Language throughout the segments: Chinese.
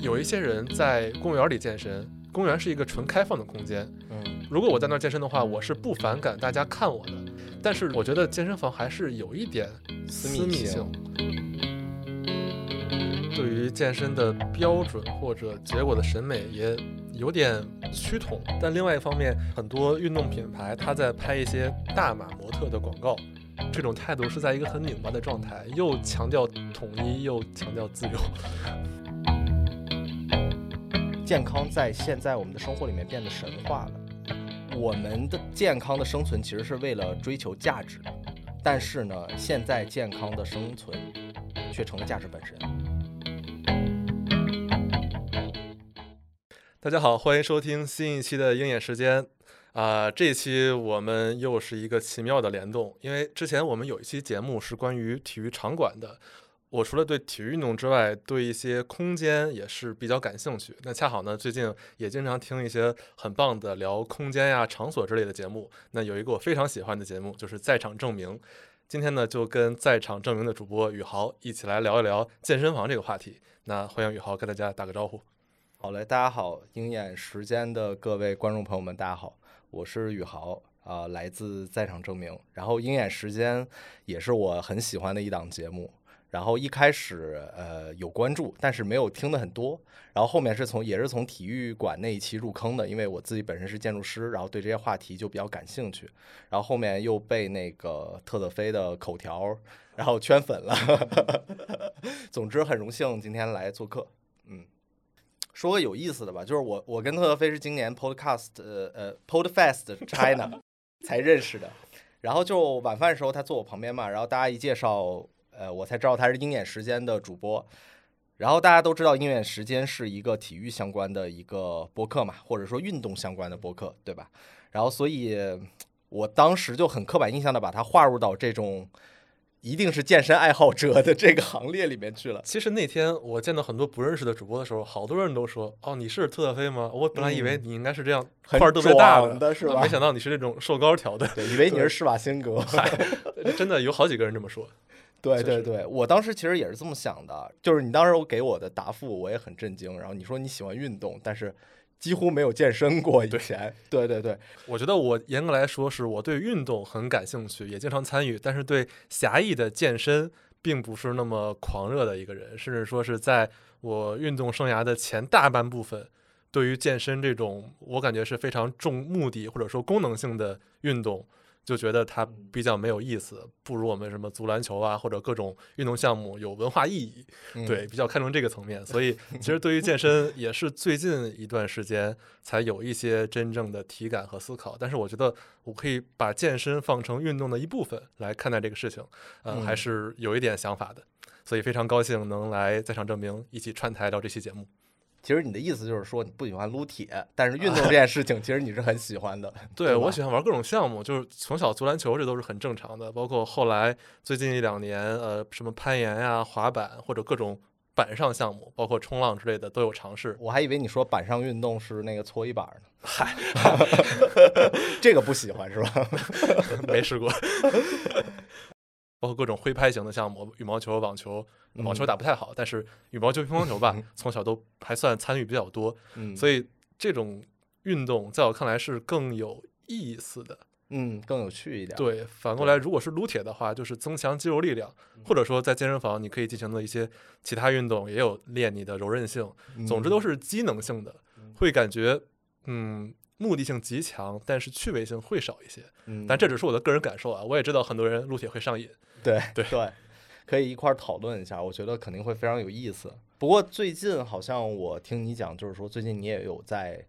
有一些人在公园里健身，公园是一个纯开放的空间。嗯，如果我在那儿健身的话，我是不反感大家看我的。但是我觉得健身房还是有一点私密密性。对于健身的标准或者结果的审美也有点趋同。但另外一方面，很多运动品牌它在拍一些大码模特的广告，这种态度是在一个很拧巴的状态，又强调统一，又强调自由。健康在现在我们的生活里面变得神话了。我们的健康的生存其实是为了追求价值，但是呢，现在健康的生存却成了价值本身。大家好，欢迎收听新一期的鹰眼时间。啊、这一期我们又是一个奇妙的联动，因为之前我们有一期节目是关于体育场馆的。我除了对体育运动之外，对一些空间也是比较感兴趣。那恰好呢，最近也经常听一些很棒的聊空间呀、场所之类的节目。那有一个我非常喜欢的节目，就是《在场证明》。今天呢，就跟在场证明的主播宇豪一起来聊一聊健身房这个话题。那欢迎宇豪跟大家打个招呼。好嘞，大家好，鹰眼时间的各位观众朋友们，大家好，我是宇豪啊、来自在场证明。然后鹰眼时间也是我很喜欢的一档节目。然后一开始呃有关注，但是没有听的很多。然后后面是从也是从体育馆那一期入坑的，因为我自己本身是建筑师，然后对这些话题就比较感兴趣。然后后面又被那个特特菲的口条然后圈粉了。总之很荣幸今天来做客，嗯。说个有意思的吧，就是我我跟特特菲是今年 Podcast 呃呃 Podfest China 才认识的，然后就晚饭的时候他坐我旁边嘛，然后大家一介绍，呃我才知道他是鹰眼时间的主播，然后大家都知道鹰眼时间是一个体育相关的一个播客嘛，或者说运动相关的播客，对吧？然后所以我当时就很刻板印象的把它划入到这种一定是健身爱好者的这个行列里面去了。其实那天我见到很多不认识的主播的时候，好多人都说：“哦，你是特特飞吗？”我本来以为你应该是这样很块儿特别大壮的是吧啊没想到你是这种瘦高条的。对，以为你是施瓦辛格。真的有好几个人这么说。对对对，我当时其实也是这么想的，就是你当时给我的答复，我也很震惊。然后你说你喜欢运动，但是几乎没有健身过以前。对对对，我觉得我严格来说是我对运动很感兴趣，也经常参与，但是对狭义的健身并不是那么狂热的一个人，甚至说是在我运动生涯的前大半部分，对于健身这种我感觉是非常重目的或者说功能性的运动。就觉得它比较没有意思，不如我们什么足篮球啊，或者各种运动项目有文化意义。嗯对，比较看重这个层面，所以 其实对于健身也是最近一段时间才有一些真正的体感和思考。但是我觉得我可以把健身放成运动的一部分来看待这个事情，呃，嗯还是有一点想法的。所以非常高兴能来在场证明一起串台聊这期节目。其实你的意思就是说你不喜欢撸铁，但是运动这件事情其实你是很喜欢的。对对我喜欢玩各种项目，就是从小足篮球这都是很正常的，包括后来最近一两年，呃，什么攀岩呀、滑板或者各种板上项目，包括冲浪之类的都有尝试。我还以为你说板上运动是那个搓衣板呢。嗨，这个不喜欢是吧？没试过，包括各种挥拍型的项目，羽毛球、网球，网球打不太好，但是羽毛球、乒乓球吧，从小都还算参与比较多，嗯，所以这种运动在我看来是更有意思的。嗯更有趣一点。对，反过来，如果是撸铁的话，就是增强肌肉力量，或者说在健身房你可以进行的一些其他运动，也有练你的柔韧性。嗯，总之都是机能性的，会感觉嗯目的性极强，但是趣味性会少一些。嗯，但这只是我的个人感受啊，我也知道很多人撸铁会上瘾。对对对，可以一块儿讨论一下，我觉得肯定会非常有意思。不过最近好像我听你讲，就是说最近你也有在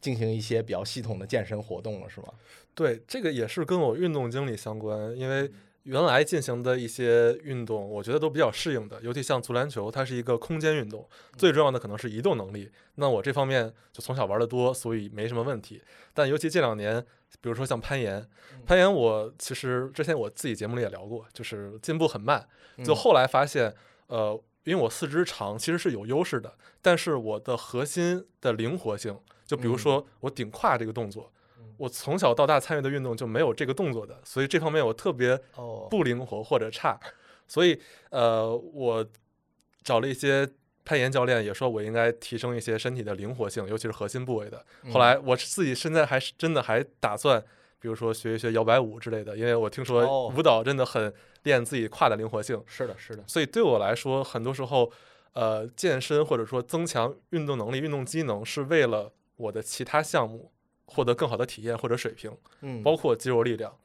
进行一些比较系统的健身活动了，是吗？对，这个也是跟我运动经历相关，因为原来进行的一些运动，我觉得都比较适应的，尤其像足篮球，它是一个空间运动，最重要的可能是移动能力。那我这方面就从小玩的多，所以没什么问题。但尤其这两年，比如说像攀岩，攀岩我其实之前我自己节目里也聊过，就是进步很慢，就嗯后来发现，呃，因为我四肢长，其实是有优势的，但是我的核心的灵活性，就比如嗯说我顶胯这个动作，我从小到大参与的运动就没有这个动作的，所以这方面我特别哦，不灵活或者差，所以呃，我找了一些攀岩教练也说我应该提升一些身体的灵活性，尤其是核心部位的。嗯后来我自己现在还是真的还打算，比如说学一学摇摆舞之类的，因为我听说哦舞蹈真的很练自己胯的灵活性。是的，是的，所以对我来说，很多时候，呃，健身或者说增强运动能力、运动机能，是为了我的其他项目获得更好的体验或者水平，嗯，包括肌肉力量。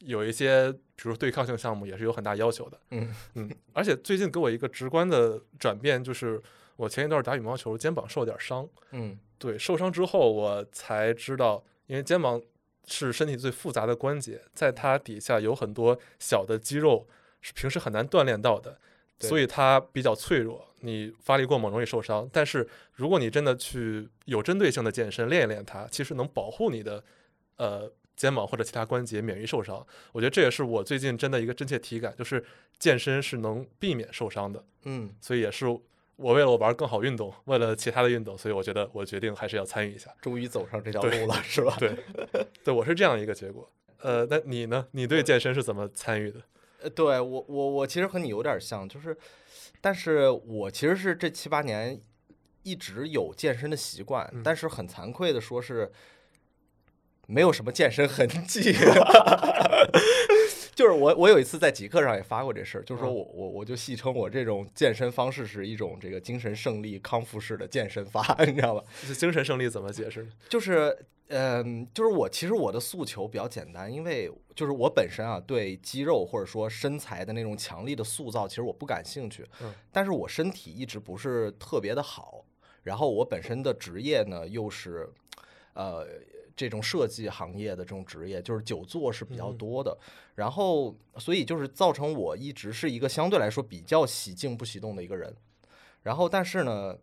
有一些，比如对抗性项目也是有很大要求的。嗯嗯，而且最近给我一个直观的转变，就是我前一段打羽毛球，肩膀受了点伤。嗯对，受伤之后我才知道，因为肩膀是身体最复杂的关节，在它底下有很多小的肌肉是平时很难锻炼到的，对所以它比较脆弱。你发力过猛容易受伤，但是如果你真的去有针对性的健身练一练它，其实能保护你的呃肩膀或者其他关节免于受伤。我觉得这也是我最近真的一个真切体感，就是健身是能避免受伤的。嗯，所以也是我为了我玩更好运动，为了其他的运动，所以我觉得我决定还是要参与一下。终于走上这条路了，是吧？对，对我是这样一个结果。呃，那你呢？你对健身是怎么参与的？呃，对我我我其实和你有点像，就是，但是我其实是这七八年一直有健身的习惯，嗯但是很惭愧的说是没有什么健身痕迹。就是我，我有一次在极客上也发过这事儿，就是说嗯我我我就戏称我这种健身方式是一种这个精神胜利康复式的健身法，你知道吧？就精神胜利怎么解释？就是，嗯，就是我其实我的诉求比较简单，因为就是我本身啊对肌肉或者说身材的那种强力的塑造，其实我不感兴趣。嗯，但是我身体一直不是特别的好，然后我本身的职业呢又是，呃。这种设计行业的这种职业，就是久坐是比较嗯多的，然后所以就是造成我一直是一个相对来说比较喜静不喜动的一个人，然后但是呢，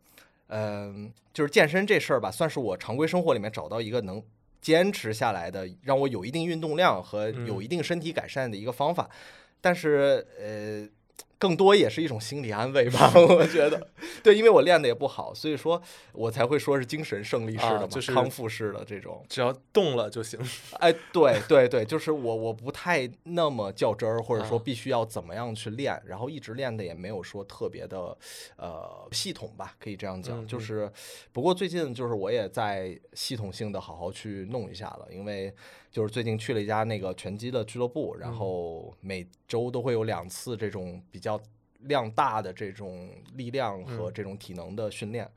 嗯，就是健身这事儿吧，算是我常规生活里面找到一个能坚持下来的，让我有一定运动量和有嗯一定身体改善的一个方法。但是呃，更多也是一种心理安慰吧，我觉得。对，因为我练的也不好，所以说我才会说是精神胜利式的嘛，啊就是康复式的这种。只要动了就行。哎，对对对，就是我我不太那么较真儿，或者说啊必须要怎么样去练，然后一直练的也没有说特别的呃系统吧，可以这样讲。就是不过最近就是我也在系统性的好好去弄一下了，因为就是最近去了一家那个拳击的俱乐部，然嗯后每周都会有两次这种比较量大的这种力量和嗯这种体能的训练，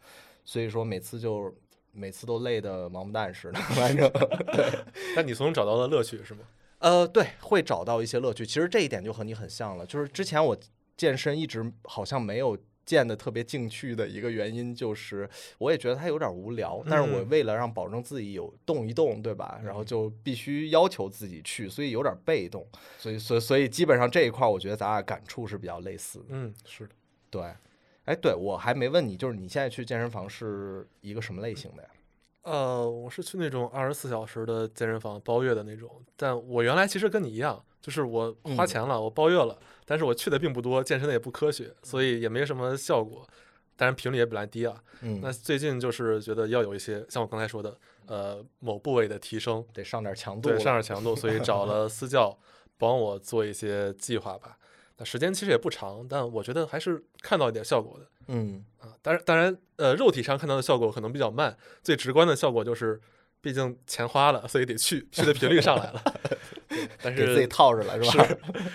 所以说每次就。每次都累得王八蛋似的，反正 那你从中找到了乐趣是吗？呃，对，会找到一些乐趣。其实这一点就和你很像了，就是之前我健身一直好像没有健的特别进去的一个原因，就是我也觉得它有点无聊。但是我嗯为了让保证自己有动一动，对吧？然后就必须要求自己去，所以有点被动。所以，所以，所以基本上这一块，我觉得咱俩感触是比较类似的。嗯，是的。对，哎，对我还没问你，就是你现在去健身房是一个什么类型的呀？呃，我是去那种二十四小时的健身房包月的那种，但我原来其实跟你一样，就是我花嗯钱了，我包月了，但是我去的并不多，健身的也不科学，所以也没什么效果，当然频率也本来低啊。嗯，那最近就是觉得要有一些像我刚才说的，呃，某部位的提升，得上点强度对，上点强度，所以 找了私教帮我做一些计划吧。那时间其实也不长，但我觉得还是看到一点效果的嗯啊。当然，当然，呃，肉体上看到的效果可能比较慢，最直观的效果就是，毕竟钱花了，所以得去，去的频率上来了。对但是自己，套着了是吧？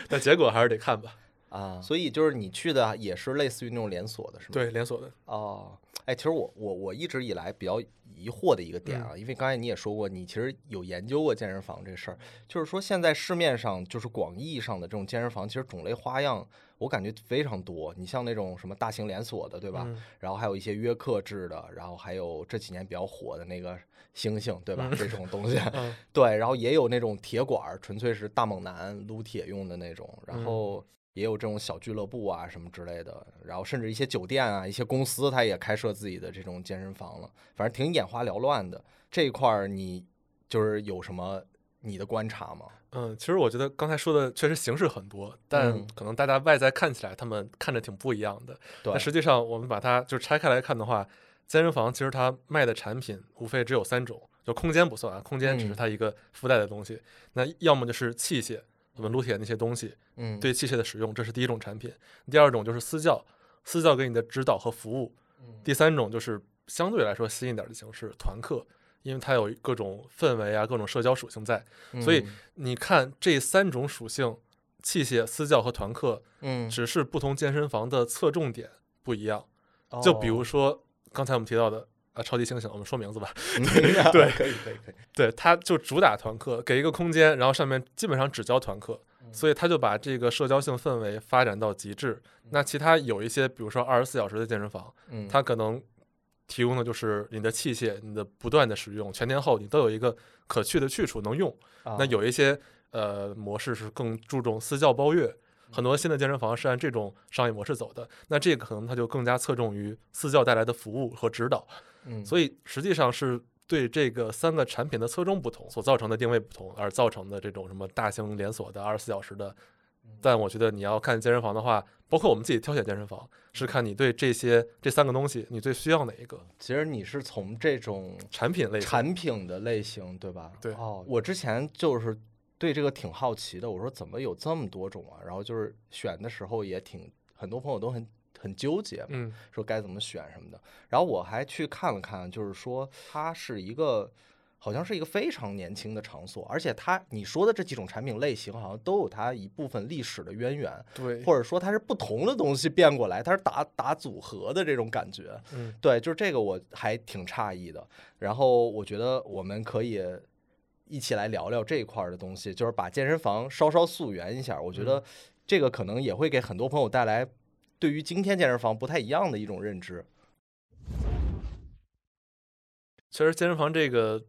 但结果还是得看吧。啊，所以就是你去的也是类似于那种连锁的，是吗？对，连锁的，哦，哎，其实我我我一直以来比较疑惑的一个点啊，因为刚才你也说过，你其实有研究过健身房这事儿，就是说现在市面上就是广义上的这种健身房，其实种类花样我感觉非常多。你像那种什么大型连锁的，对吧？嗯然后还有一些约克制的，然后还有这几年比较火的那个星星，对吧？这种东西，嗯对，然后也有那种铁管儿，纯粹是大猛男撸铁用的那种，然嗯后也有这种小俱乐部啊什么之类的，然后甚至一些酒店啊、一些公司，它也开设自己的这种健身房了，反正挺眼花缭乱的。这一块儿你就是有什么你的观察吗？嗯，其实我觉得刚才说的确实形式很多，但嗯可能大家外在看起来他们看着挺不一样的。对但，实际上，我们把它就是拆开来看的话，健身房其实它卖的产品无非只有三种，就空间不算啊，空间只是嗯它一个附带的东西。那要么就是器械，我们撸铁那些东西，嗯，对器械的使用，这是第一种产品。第二种就是私教，私教给你的指导和服务。嗯第三种就是相对来说新一点的形式，团课，因为它有各种氛围啊，各种社交属性在。所以嗯你看这三种属性，器械、私教和团课，嗯，只是不同健身房的侧重点不一样。就比如哦说刚才我们提到的啊，超级猩猩，我们说名字吧。对，可以可以可以，对，他就主打团课，给一个空间，然后上面基本上只教团课，嗯所以他就把这个社交性氛围发展到极致。那其他有一些，比如说二十四小时的健身房，嗯，它可能提供的就是你的器械，你的不断的使用，全天候你都有一个可去的去处能用。那啊有一些呃模式是更注重私教包月，很多新的健身房是按这种商业模式走的。那这个可能它就更加侧重于私教带来的服务和指导。嗯，所以实际上是对这个三个产品的侧重不同所造成的定位不同，而造成的这种什么大型连锁的二十四小时的。但我觉得你要看健身房的话，包括我们自己挑选健身房，是看你对这些这三个东西你最需要哪一个其实你是从这种产品类。产品的类型，对吧？对哦，我之前就是对这个挺好奇的，我说怎么有这么多种啊？然后就是选的时候也挺，很多朋友都很很纠结嘛，嗯说该怎么选什么的。然后我还去看了看，就是说它是一个。好像是一个非常年轻的场所，而且它你说的这几种产品类型，好像都有它一部分历史的渊源，对，或者说它是不同的东西变过来，它是打打组合的这种感觉。嗯对，就是这个我还挺诧异的。然后我觉得我们可以一起来聊聊这一块儿的东西，就是把健身房稍稍溯源一下。我觉得这个可能也会给很多朋友带来对于今天健身房不太一样的一种认知。其实健身房这个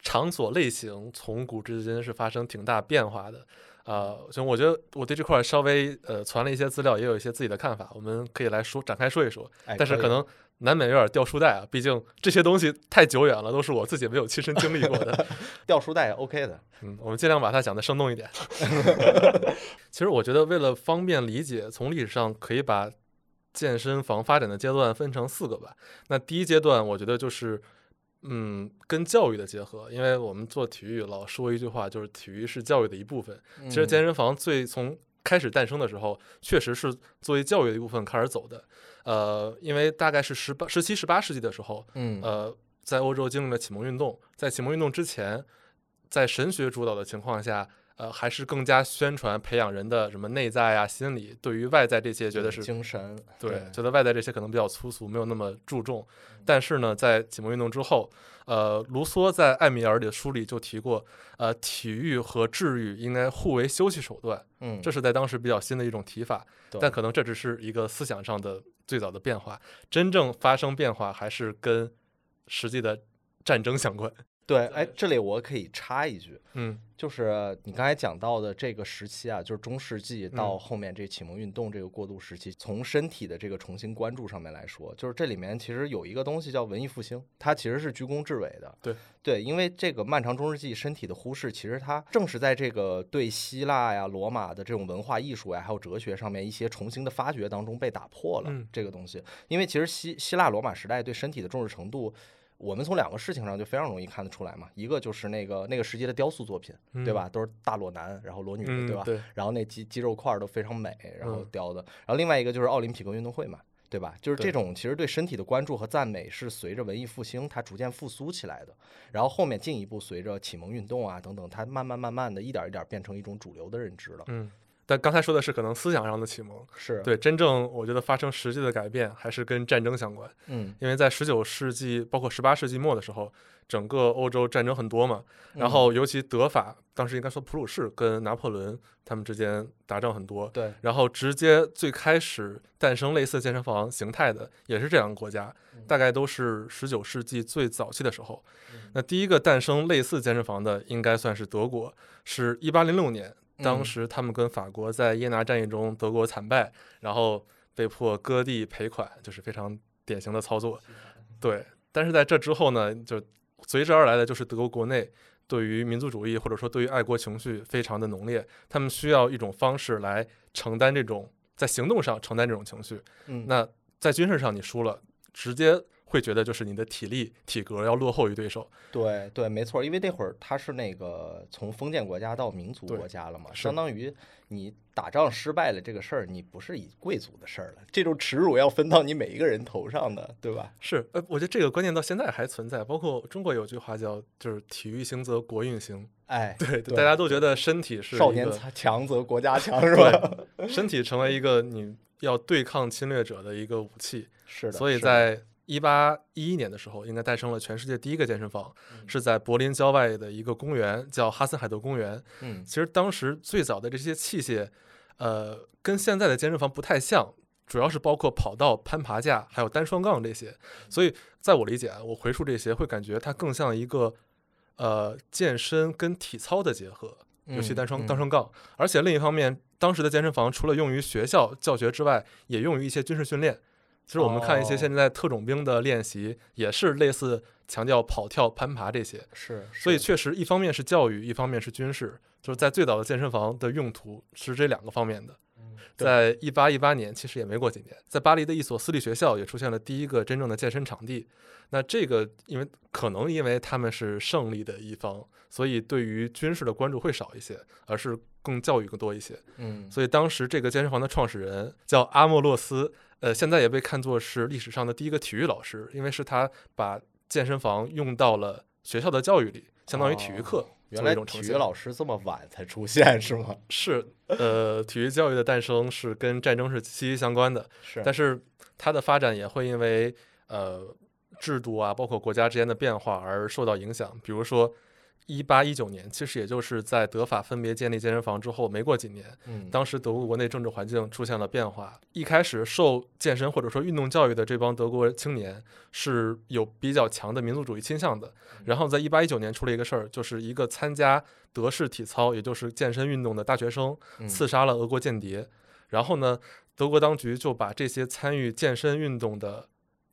场所类型从古至今是发生挺大变化的。呃，就我觉得我对这块儿稍微呃传了一些资料，也有一些自己的看法，我们可以来说展开说一说。哎，但是可能难免有点掉书袋啊，毕竟这些东西太久远了，都是我自己没有亲身经历过的。掉书袋也 OK 的。嗯，我们尽量把它讲的生动一点。其实我觉得为了方便理解，从历史上可以把健身房发展的阶段分成四个吧。那第一阶段，我觉得就是。嗯，跟教育的结合，因为我们做体育老说一句话，就是体育是教育的一部分。其实健身房最从开始诞生的时候，确实是作为教育的一部分开始走的。呃，因为大概是十八、十七、十八世纪的时候，嗯呃，在欧洲经历了启蒙运动，在启蒙运动之前，在神学主导的情况下，呃，还是更加宣传培养人的什么内在啊、心理，对于外在这些觉得是精神，对，觉得外在这些可能比较粗俗，没有那么注重。但是呢，在启蒙运动之后，呃，卢梭在《艾米尔》里的书里就提过，呃，体育和治愈应该互为休息手段，嗯，这是在当时比较新的一种提法。对但可能这只是一个思想上的最早的变化，真正发生变化还是跟实际的战争相关。对，哎，这里我可以插一句，嗯就是你刚才讲到的这个时期啊，就是中世纪到嗯后面这启蒙运动这个过渡时期，从身体的这个重新关注上面来说，就是这里面其实有一个东西叫文艺复兴，它其实是居功至伟的。对对，因为这个漫长中世纪身体的忽视，其实它正是在这个对希腊呀、罗马的这种文化艺术呀，还有哲学上面一些重新的发掘当中被打破了、嗯这个东西。因为其实希希腊罗马时代对身体的重视程度。我们从两个事情上就非常容易看得出来嘛，一个就是那个那个时期的雕塑作品，对吧？都是大裸男，然后裸女，嗯，对吧？对，然后那肌肌肉块儿都非常美，然后嗯雕的。然后另外一个就是奥林匹克运动会嘛，对吧？就是这种其实对身体的关注和赞美是随着文艺复兴它逐渐复苏起来的，然后后面进一步随着启蒙运动啊等等，它慢慢慢慢的一点一点变成一种主流的认知了。嗯。但刚才说的是可能思想上的启蒙，是，对，真正我觉得发生实际的改变还是跟战争相关。嗯，因为在十九世纪，包括十八世纪末的时候，整个欧洲战争很多嘛，嗯然后尤其德法，当时应该说普鲁士跟拿破仑他们之间打仗很多，对，然后直接最开始诞生类似健身房形态的也是这两个国家，大概都是十九世纪最早期的时候。那第一个诞生类似健身房的，应该算是德国，是一八零六年，当嗯时他们跟法国在耶拿战役中，德国惨败，然后被迫割地赔款，就是非常典型的操作。对，但是在这之后呢，就随之而来的就是德国国内对于民族主义或者说对于爱国情绪非常的浓烈，他们需要一种方式来承担这种在行动上承担这种情绪。嗯，那在军事上你输了，直接会觉得就是你的体力、体格要落后于对手。对对，没错，因为那会儿他是那个从封建国家到民族国家了嘛，相当于你打仗失败了这个事儿，你不是以贵族的事儿了，这种耻辱要分到你每一个人头上的，对吧？是，呃，我觉得这个观念到现在还存在，包括中国有句话叫就是“体育兴则国运兴哎”，，对，对大家都觉得身体是少年强强则国家强，是吧？身体成为一个你要对抗侵略者的一个武器。是的，所以在一八一一年的时候，应该诞生了全世界第一个健身房，嗯是在柏林郊外的一个公园，叫哈森海德公园。嗯其实当时最早的这些器械，呃，跟现在的健身房不太像，主要是包括跑道、攀爬架，还有单双杠这些。所以在我理解啊，我回溯这些会感觉它更像一个呃健身跟体操的结合。尤其单双嗯单双杠，而且另一方面，当时的健身房除了用于学校教学之外，也用于一些军事训练。其实我们看一些哦现在特种兵的练习，也是类似强调跑跳、攀爬这些。是，所以确实，一方面是教育，一方面是军事，就是在最早的健身房的用途是这两个方面的。对在一八一八年，其实也没过几年，在巴黎的一所私立学校也出现了第一个真正的健身场地。那这个因为可能因为他们是胜利的一方，所以对于军事的关注会少一些，而是更教育更多一些。嗯所以当时这个健身房的创始人叫阿莫洛斯，呃，现在也被看作是历史上的第一个体育老师，因为是他把健身房用到了学校的教育里，相当于体育课哦原来体育。老师这么晚才出现是吗？是，呃，体育教育的诞生是跟战争是息息相关的，是，但是它的发展也会因为呃制度啊，包括国家之间的变化而受到影响。比如说，一八一九年，其实也就是在德法分别建立健身房之后没过几年，嗯，当时德国国内政治环境出现了变化。一开始受健身或者说运动教育的这帮德国青年是有比较强的民族主义倾向的。然后在一八一九年出了一个事儿，就是一个参加德式体操，也就是健身运动的大学生嗯刺杀了俄国间谍。然后呢，德国当局就把这些参与健身运动的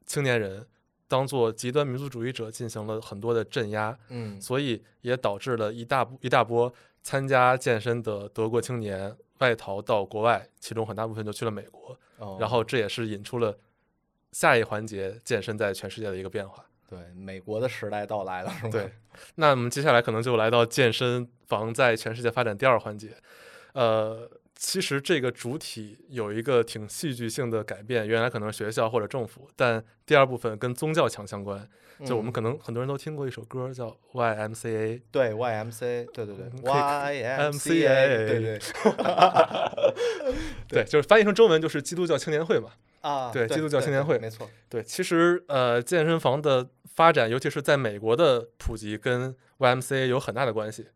青年人当做极端民族主义者进行了很多的镇压。嗯所以也导致了一大一大波参加健身的德国青年外逃到国外，其中很大部分就去了美国。哦然后这也是引出了下一环节健身在全世界的一个变化。对美国的时代到来了是吗？对，那我们接下来可能就来到健身房在全世界发展第二环节。呃，其实这个主体有一个挺戏剧性的改变，原来可能是学校或者政府，但第二部分跟宗教强相关。就我们嗯可能很多人都听过一首歌叫 YMCA，对 YMCA，对对对，YMCA，对对 对，就是翻译成中文就是基督教青年会嘛。啊，对基督教青年会没错，对，其实呃，健身房的发展，尤其是在美国的普及，跟 YMCA 有很大的关系。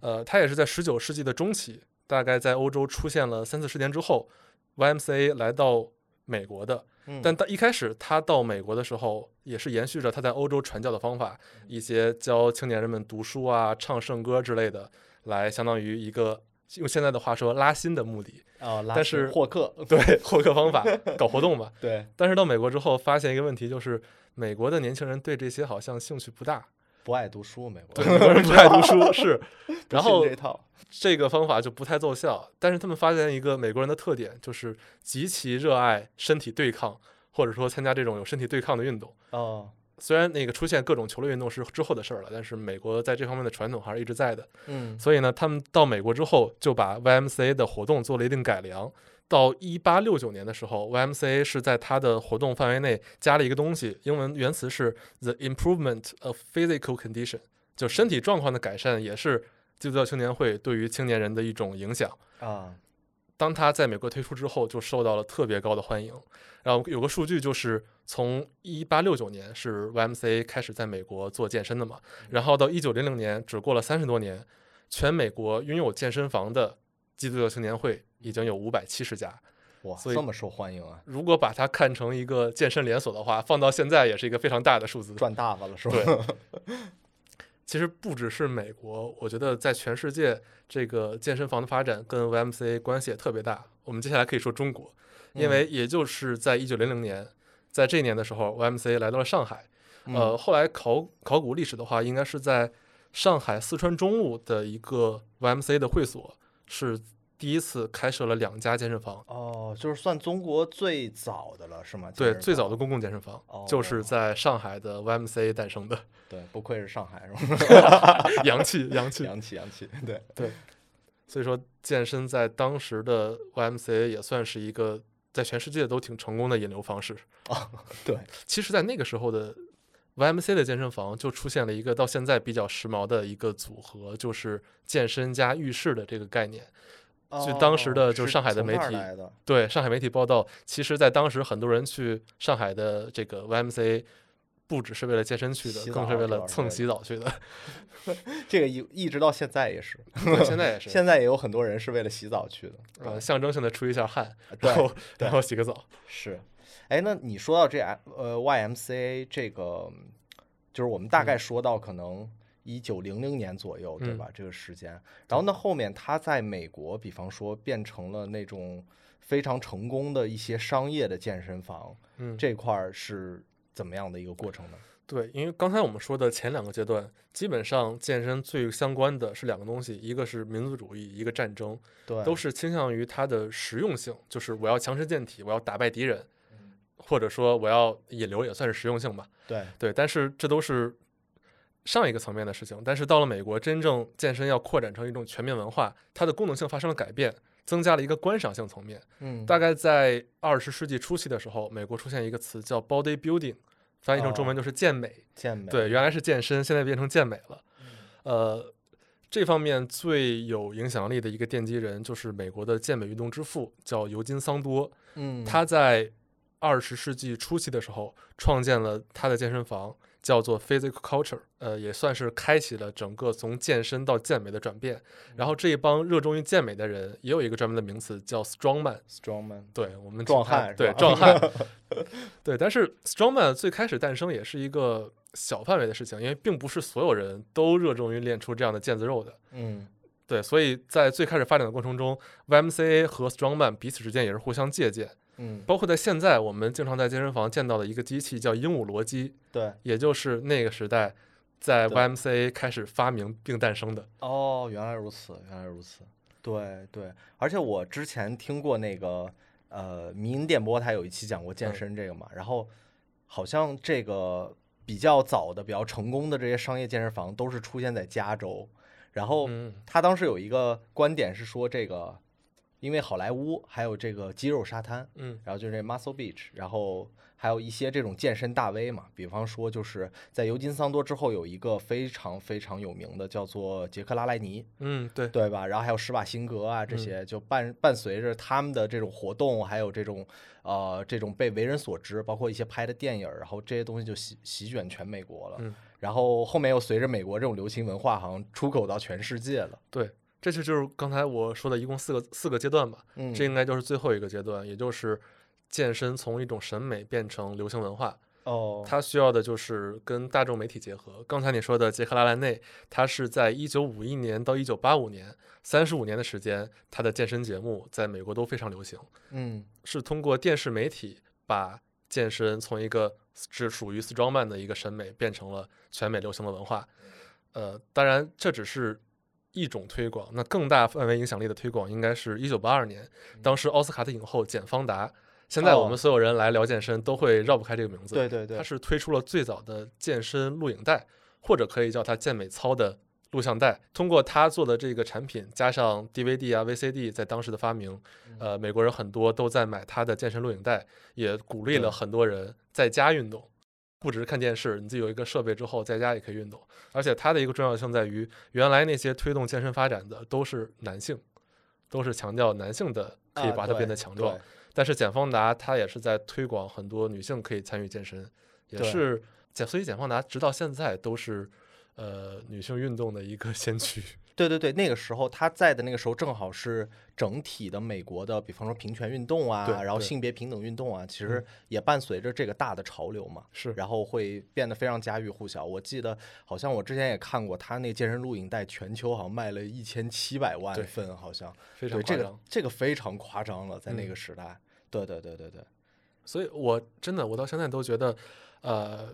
呃，它也是在十九世纪的中期，大概在欧洲出现了三四十年之后，YMCA 来到美国的。嗯但他一开始他到美国的时候，也是延续着他在欧洲传教的方法，一些教青年人们读书啊、唱圣歌之类的，来相当于一个用现在的话说拉新的目的。啊，拉但是获客，对，获客方法搞活动嘛。对，但是到美国之后，发现一个问题，就是美国的年轻人对这些好像兴趣不大，不爱读书，美国对，美国人不爱读书 是，然后这个方法就不太奏效。但是他们发现一个美国人的特点，就是极其热爱身体对抗，或者说参加这种有身体对抗的运动。哦，虽然那个出现各种球类运动是之后的事儿了，但是美国在这方面的传统还是一直在的。嗯所以呢，他们到美国之后就把 YMCA 的活动做了一定改良。到一八六九年的时候，YMCA 是在它的活动范围内加了一个东西，英文原词是 the improvement of physical condition，就身体状况的改善，也是基督教青年会对于青年人的一种影响。啊，当它在美国推出之后，就受到了特别高的欢迎。然后有个数据就是，从一八六九年是 YMCA 开始在美国做健身的嘛，然后到一九零零年，只过了三十多年，全美国拥有健身房的基督教青年会已经有五百七十家。哇，所以这么受欢迎啊，如果把它看成一个健身连锁的话，放到现在也是一个非常大的数字。赚大发了是吧？对，其实不只是美国，我觉得在全世界，这个健身房的发展跟 YMCA 关系也特别大。我们接下来可以说中国，因为也就是在一九零零年，在这一年的时候，YMCA 来到了上海。呃，嗯，后来考考古历史的话，应该是在上海四川中路的一个 YMCA 的会所是第一次开设了两家健身房。哦，就是算中国最早的了，是吗？对，最早的公共健身房、哦就是在上海的 YMCA 诞生的，对，不愧是上海，是吧？洋气洋气。洋气洋气，对对，所以说，健身在当时的 YMCA 也算是一个在全世界都挺成功的引流方式。对，其实，在那个时候的 YMCA 的健身房就出现了一个到现在比较时髦的一个组合，就是健身加浴室的这个概念。据当时的哦就是上海的媒体对上海媒体报道，其实在当时很多人去上海的这个 YMCA，不只是为了健身去的，更是为了蹭洗澡去的。这个一一直到现在也是，现在也 是，现在也有很多人是为了洗澡去的。呃，象征性的出一下汗，然后然后洗个澡。是，哎，那你说到这呃 YMCA 这个，就是我们大概说到可能一九零零年左右，对嗯。吧？这个时间，然后那后面他在美国，比方说变成了那种非常成功的一些商业的健身房，嗯，这块儿是怎么样的一个过程呢？对，因为刚才我们说的前两个阶段，基本上健身最相关的是两个东西，一个是民族主义，一个战争，对，都是倾向于它的实用性，就是我要强身健体，我要打败敌人，或者说我要引流，也算是实用性吧。对。对，但是这都是上一个层面的事情。但是到了美国，真正健身要扩展成一种全面文化，它的功能性发生了改变，增加了一个观赏性层面。嗯，大概在二十世纪初期的时候，美国出现一个词叫 body building，翻译成中文就是健美。健美，对，原来是健身，现在变成健美了。嗯呃，这方面最有影响力的一个奠基人就是美国的健美运动之父，叫尤金·桑多。嗯，他在二十世纪初期的时候创建了他的健身房，叫做 Physical Culture，呃，也算是开启了整个从健身到健美的转变。然后这一帮热衷于健美的人，也有一个专门的名词叫 Strongman。strongman，对我们壮汉对壮汉，对。但是 Strongman 最开始诞生也是一个小范围的事情，因为并不是所有人都热衷于练出这样的腱子肉的。嗯对，所以在最开始发展的过程中，YMCA 和 Strongman 彼此之间也是互相借鉴。嗯，包括在现在，我们经常在健身房见到的一个机器叫鹦鹉螺机，对，也就是那个时代在 YMCA 开始发明并诞生的。哦，原来如此，原来如此。对对，而且我之前听过那个呃，民音电波，他有一期讲过健嗯。身这个嘛，然后好像这个比较早的、比较成功的这些商业健身房都是出现在加州，然后嗯。他当时有一个观点是说，这个因为好莱坞还有这个肌肉沙滩，嗯然后就是这 Muscle Beach，然后还有一些这种健身大 V 嘛，比方说就是在尤金桑多之后有一个非常非常有名的叫做杰克拉莱尼，嗯，对，对吧？然后还有施瓦辛格啊这些，就伴伴随着他们的这种活动，还有这种呃这种被为人所知，包括一些拍的电影儿，然后这些东西就席席卷全美国了。嗯然后后面又随着美国这种流行文化，好像出口到全世界了。对，这就就是刚才我说的一共四个四个阶段吧。嗯，这应该就是最后一个阶段，也就是健身从一种审美变成流行文化。哦，它需要的就是跟大众媒体结合。刚才你说的杰克拉兰内，他是在一九五一年到一九八五年，三十五年的时间，他的健身节目在美国都非常流行，嗯是通过电视媒体把健身从一个只属于 strongman 的一个审美变成了全美流行的文化。呃，当然这只是一种推广，那更大范围影响力的推广应该是一九八二年，当时奥斯卡的影后简方达。现在我哦。们所有人来聊健身都会绕不开这个名字，对对对。他，是推出了最早的健身录影带，或者可以叫它健美操的录像带。通过他做的这个产品，加上 DVD 啊、VCD 在当时的发明，嗯。呃，美国人很多都在买他的健身录影带，也鼓励了很多人在家运动，不只是看电视，你自己有一个设备之后，在家也可以运动。而且它的一个重要性在于，原来那些推动健身发展的都是男性，都是强调男性的可以啊把它变得强壮。对但是简方达他也是在推广很多女性可以参与健身，也是简，所以简方达直到现在都是呃女性运动的一个先驱。对对对，那个时候他在的那个时候，正好是整体的美国的，比方说平权运动啊，然后性别平等运动啊，其实嗯也伴随着这个大的潮流嘛。是，然后会变得非常家喻户晓。我记得好像我之前也看过，他那个健身录影带全球好像卖了一千七百万份，好像非常对这个夸张。这个非常夸张了，在那嗯个时代。对对对对对，所以我真的我到现在都觉得，呃，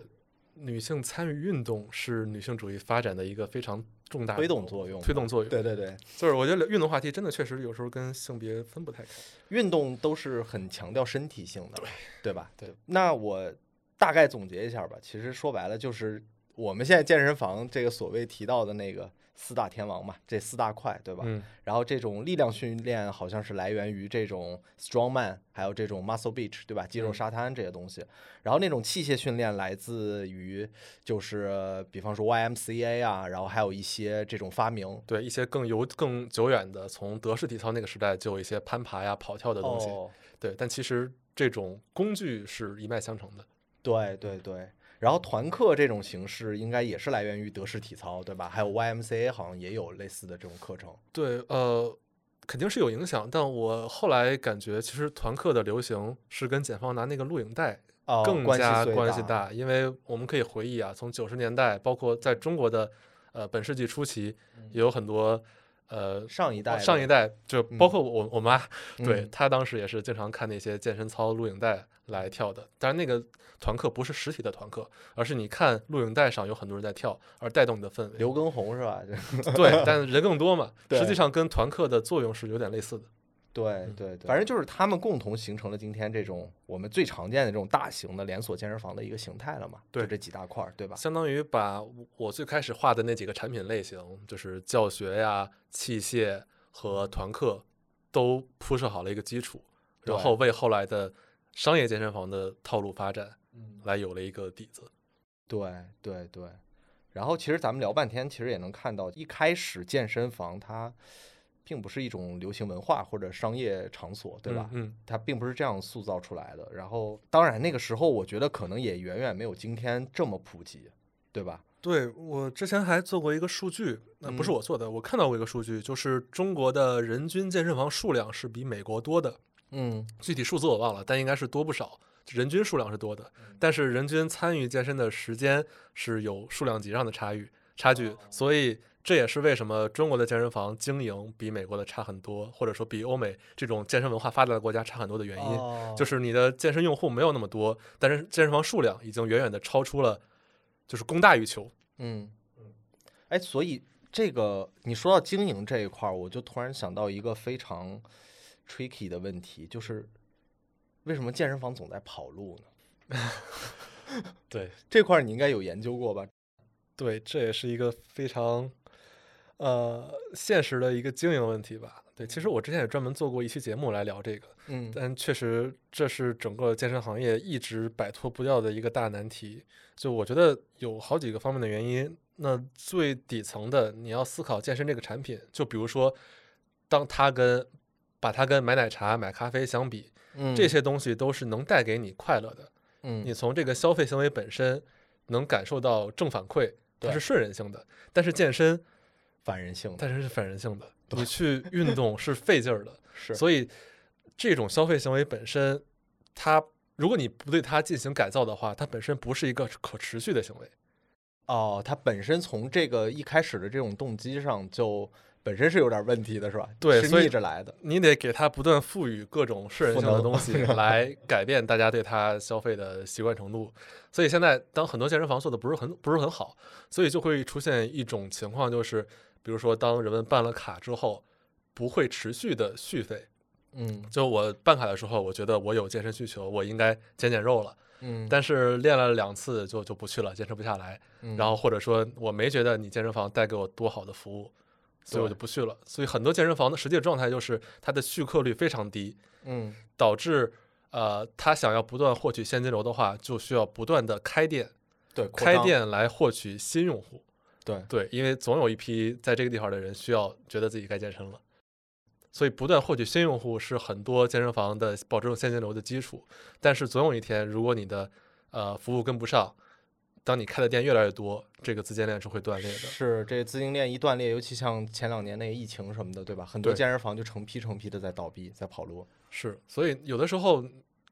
女性参与运动是女性主义发展的一个非常重大推动作用推动作用。对对对，就是我觉得运动话题真的确实有时候跟性别分不太开。运动都是很强调身体性的，对对吧？对。那我大概总结一下吧，其实说白了就是我们现在健身房这个所谓提到的那个四大天王嘛，这四大块，对吧？嗯，然后这种力量训练好像是来源于这种 strongman，还有这种 muscle beach，对吧？肌肉嗯沙滩这些东西。然后那种器械训练来自于就是比方说 YMCA 啊，然后还有一些这种发明。对，一些更悠更久远的，从德式体操那个时代就有一些攀爬呀、跑跳的东西。哦，对，但其实这种工具是一脉相承的。对对对。然后团课这种形式应该也是来源于德式体操，对吧？还有 YMCA 好像也有类似的这种课程。对，呃，肯定是有影响，但我后来感觉，其实团课的流行是跟简方拿那个录影带哦，更关系加关系大，因为我们可以回忆啊，从九十年代，包括在中国的呃本世纪初期，也有很多呃上一代上一代就包括我我妈，对嗯她当时也是经常看那些健身操录影带来跳的。当然，那个团课不是实体的团课，而是你看录影带上有很多人在跳，而带动你的氛围。刘畊宏是吧？对，但人更多嘛，实际上跟团课的作用是有点类似的。对对对，反正就是他们共同形成了今天这种我们最常见的这种大型的连锁健身房的一个形态了嘛。对就这几大块儿，对吧？相当于把我最开始画的那几个产品类型，就是教学呀、器械和团课，都铺设好了一个基础，然后为后来的商业健身房的套路发展嗯，来有了一个底子。对对对。然后其实咱们聊半天，其实也能看到，一开始健身房它并不是一种流行文化或者商业场所，对吧？嗯，它并不是这样塑造出来的。然后，当然那个时候，我觉得可能也远远没有今天这么普及，对吧？对我之前还做过一个数据，那、不是嗯我做的，我看到过一个数据，就是中国的人均健身房数量是比美国多的，嗯，具体数字我忘了，但应该是多不少。人均数量是多的，但是人均参与健身的时间是有数量级上的差距差距，所以这也是为什么中国的健身房经营比美国的差很多，或者说比欧美这种健身文化发达的国家差很多的原因，哦就是你的健身用户没有那么多，但是健身房数量已经远远的超出了，就是供大于求。嗯，哎，所以这个你说到经营这一块儿，我就突然想到一个非常 tricky 的问题，就是为什么健身房总在跑路呢？对这块儿你应该有研究过吧？对，这也是一个非常呃现实的一个经营问题吧。对，其实我之前也专门做过一期节目来聊这个。嗯但确实，这是整个健身行业一直摆脱不掉的一个大难题。就我觉得有好几个方面的原因。那最底层的，你要思考健身这个产品，就比如说，当它跟把它跟买奶茶、买咖啡相比，嗯，这些东西都是能带给你快乐的。嗯你从这个消费行为本身能感受到正反馈，它是顺人性的。但是健身，反人性的，但是是反人性的。你去运 动是费劲儿的，是所以这种消费行为本身，它如果你不对它进行改造的话，它本身不是一个可持续的行为。哦，它本身从这个一开始的这种动机上就本身是有点问题的，是吧？对所以逆着来的。你得给它不断赋予各种适人性的东西，来 改变大家对它消费的习惯程度。所以现在，当很多健身房做的不是很不是很好，所以就会出现一种情况，就是比如说，当人们办了卡之后，不会持续的续费。嗯就我办卡的时候，我觉得我有健身需求，我应该减减肉了。嗯，但是练了两次就就不去了，坚持不下来。嗯然后或者说我没觉得你健身房带给我多好的服务，所以我就不去了。所以很多健身房的实际状态就是它的续客率非常低，嗯导致呃他想要不断获取现金流的话，就需要不断的开店，对开店来获取新用户。对对，因为总有一批在这个地方的人需要觉得自己该健身了。所以，不断获取新用户是很多健身房的保证现金流的基础。但是，总有一天，如果你的呃服务跟不上，当你开的店越来越多，这个资金链是会断裂的。是这资金链一断裂，尤其像前两年那个疫情什么的，对吧？很多健身房就成批成批的在倒闭，在跑路。是，所以有的时候，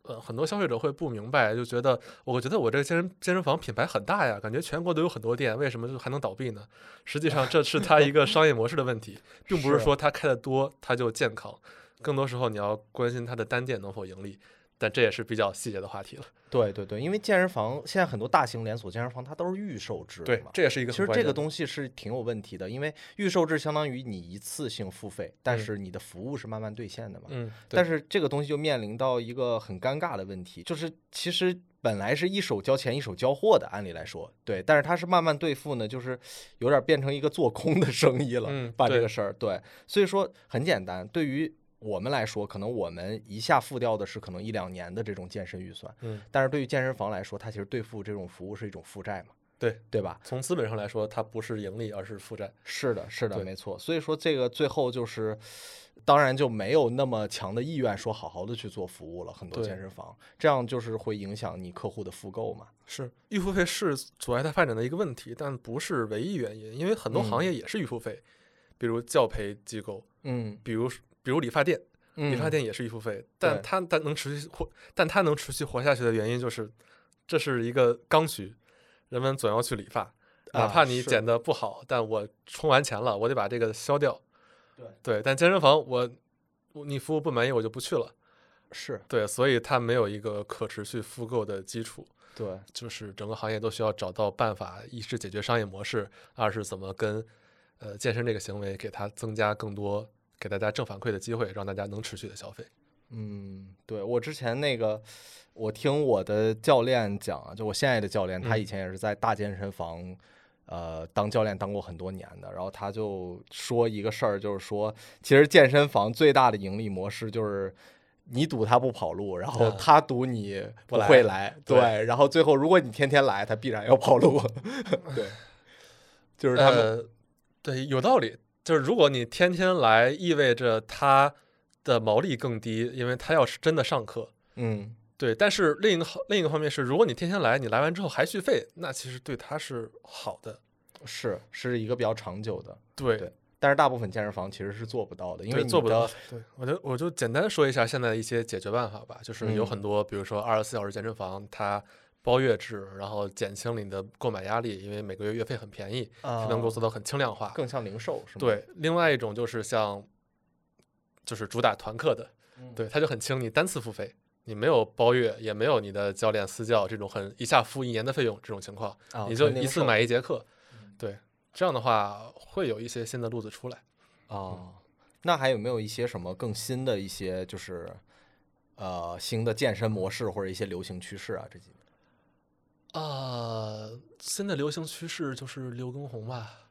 呃，很多消费者会不明白，就觉得，我觉得我这个健身健身房品牌很大呀，感觉全国都有很多店，为什么就还能倒闭呢？实际上，这是它一个商业模式的问题，并不是是说它开的多它就健康，更多时候你要关心它的单店能否盈利。但这也是比较细节的话题了。对对对，因为健身房现在很多大型连锁健身房它都是预售制。对这也是一个其实这个东西是挺有问题的，因为预售制相当于你一次性付费，但嗯是你的服务是慢慢兑现的嘛。嗯，但是是这个东西就面临到一个很尴尬的问题，就是其实本来是一手交钱一手交货的，按理来说，对，但是它是慢慢兑付呢，就是有点变成一个做空的生意了，把这个事儿，对，所以说很简单，对于我们来说，可能我们一下付掉的是可能一两年的这种健身预算，嗯，但是对于健身房来说，它其实兑付这种服务是一种负债嘛，对对吧？从资本上来说，它不是盈利，而是负债。是的，是的，没错。所以说这个最后就是，当然就没有那么强的意愿说好好的去做服务了。很多健身房这样就是会影响你客户的复购嘛。是预付费是阻碍它发展的一个问题，但不是唯一原因，因为很多行嗯业也是预付费，比如教培机构，嗯，比如比如理发店，理发嗯。店也是预付费，但它但能持续活，但它能持续活下去的原因就是，这是一个刚需，人们总要去理发，哪啊怕你剪得不好，但我充完钱了，我得把这个消掉。对。对，但健身房我我你服务不满意我就不去了。是。对，所以它没有一个可持续复购的基础，对，就是整个行业都需要找到办法，一是解决商业模式，二是怎么跟呃健身这个行为给它增加更多给大家正反馈的机会，让大家能持续的消费。嗯，对我之前那个，我听我的教练讲啊，就我现在的教练，他嗯以前也是在大健身房。呃，当教练当过很多年的，然后他就说一个事儿，就是说，其实健身房最大的盈利模式就是你赌他不跑路，然后啊他赌你不会来，对对，然后最后如果你天天来，他必然要跑路，对，就是他们，呃，对，有道理。就是如果你天天来，意味着他的毛利更低，因为他要是真的上课。嗯，对，但是另一个好另一个方面是，如果你天天来，你来完之后还续费，那其实对他是好的。是是一个比较长久的，对对但是大部分健身房其实是做不到的，因为做不到。对，我就我就简单说一下现在的一些解决办法吧，就是有嗯很多，比如说二十四小时健身房，它包月制，然后减轻了你的购买压力，因为每个月月费很便宜，它能够啊做到很轻量化。更像零售是吗？对，另外一种就是像，就是主打团课的，嗯对，它就很轻，你单次付费，你没有包月，也没有你的教练私教这种很一下付一年的费用这种情况，啊，你就一次买一节课嗯，对，这样的话会有一些新的路子出来。啊。那还有没有一些什么更新的一些就是呃新的健身模式或者一些流行趋势啊？这几年啊，新的流行趋势就是刘畊宏吧？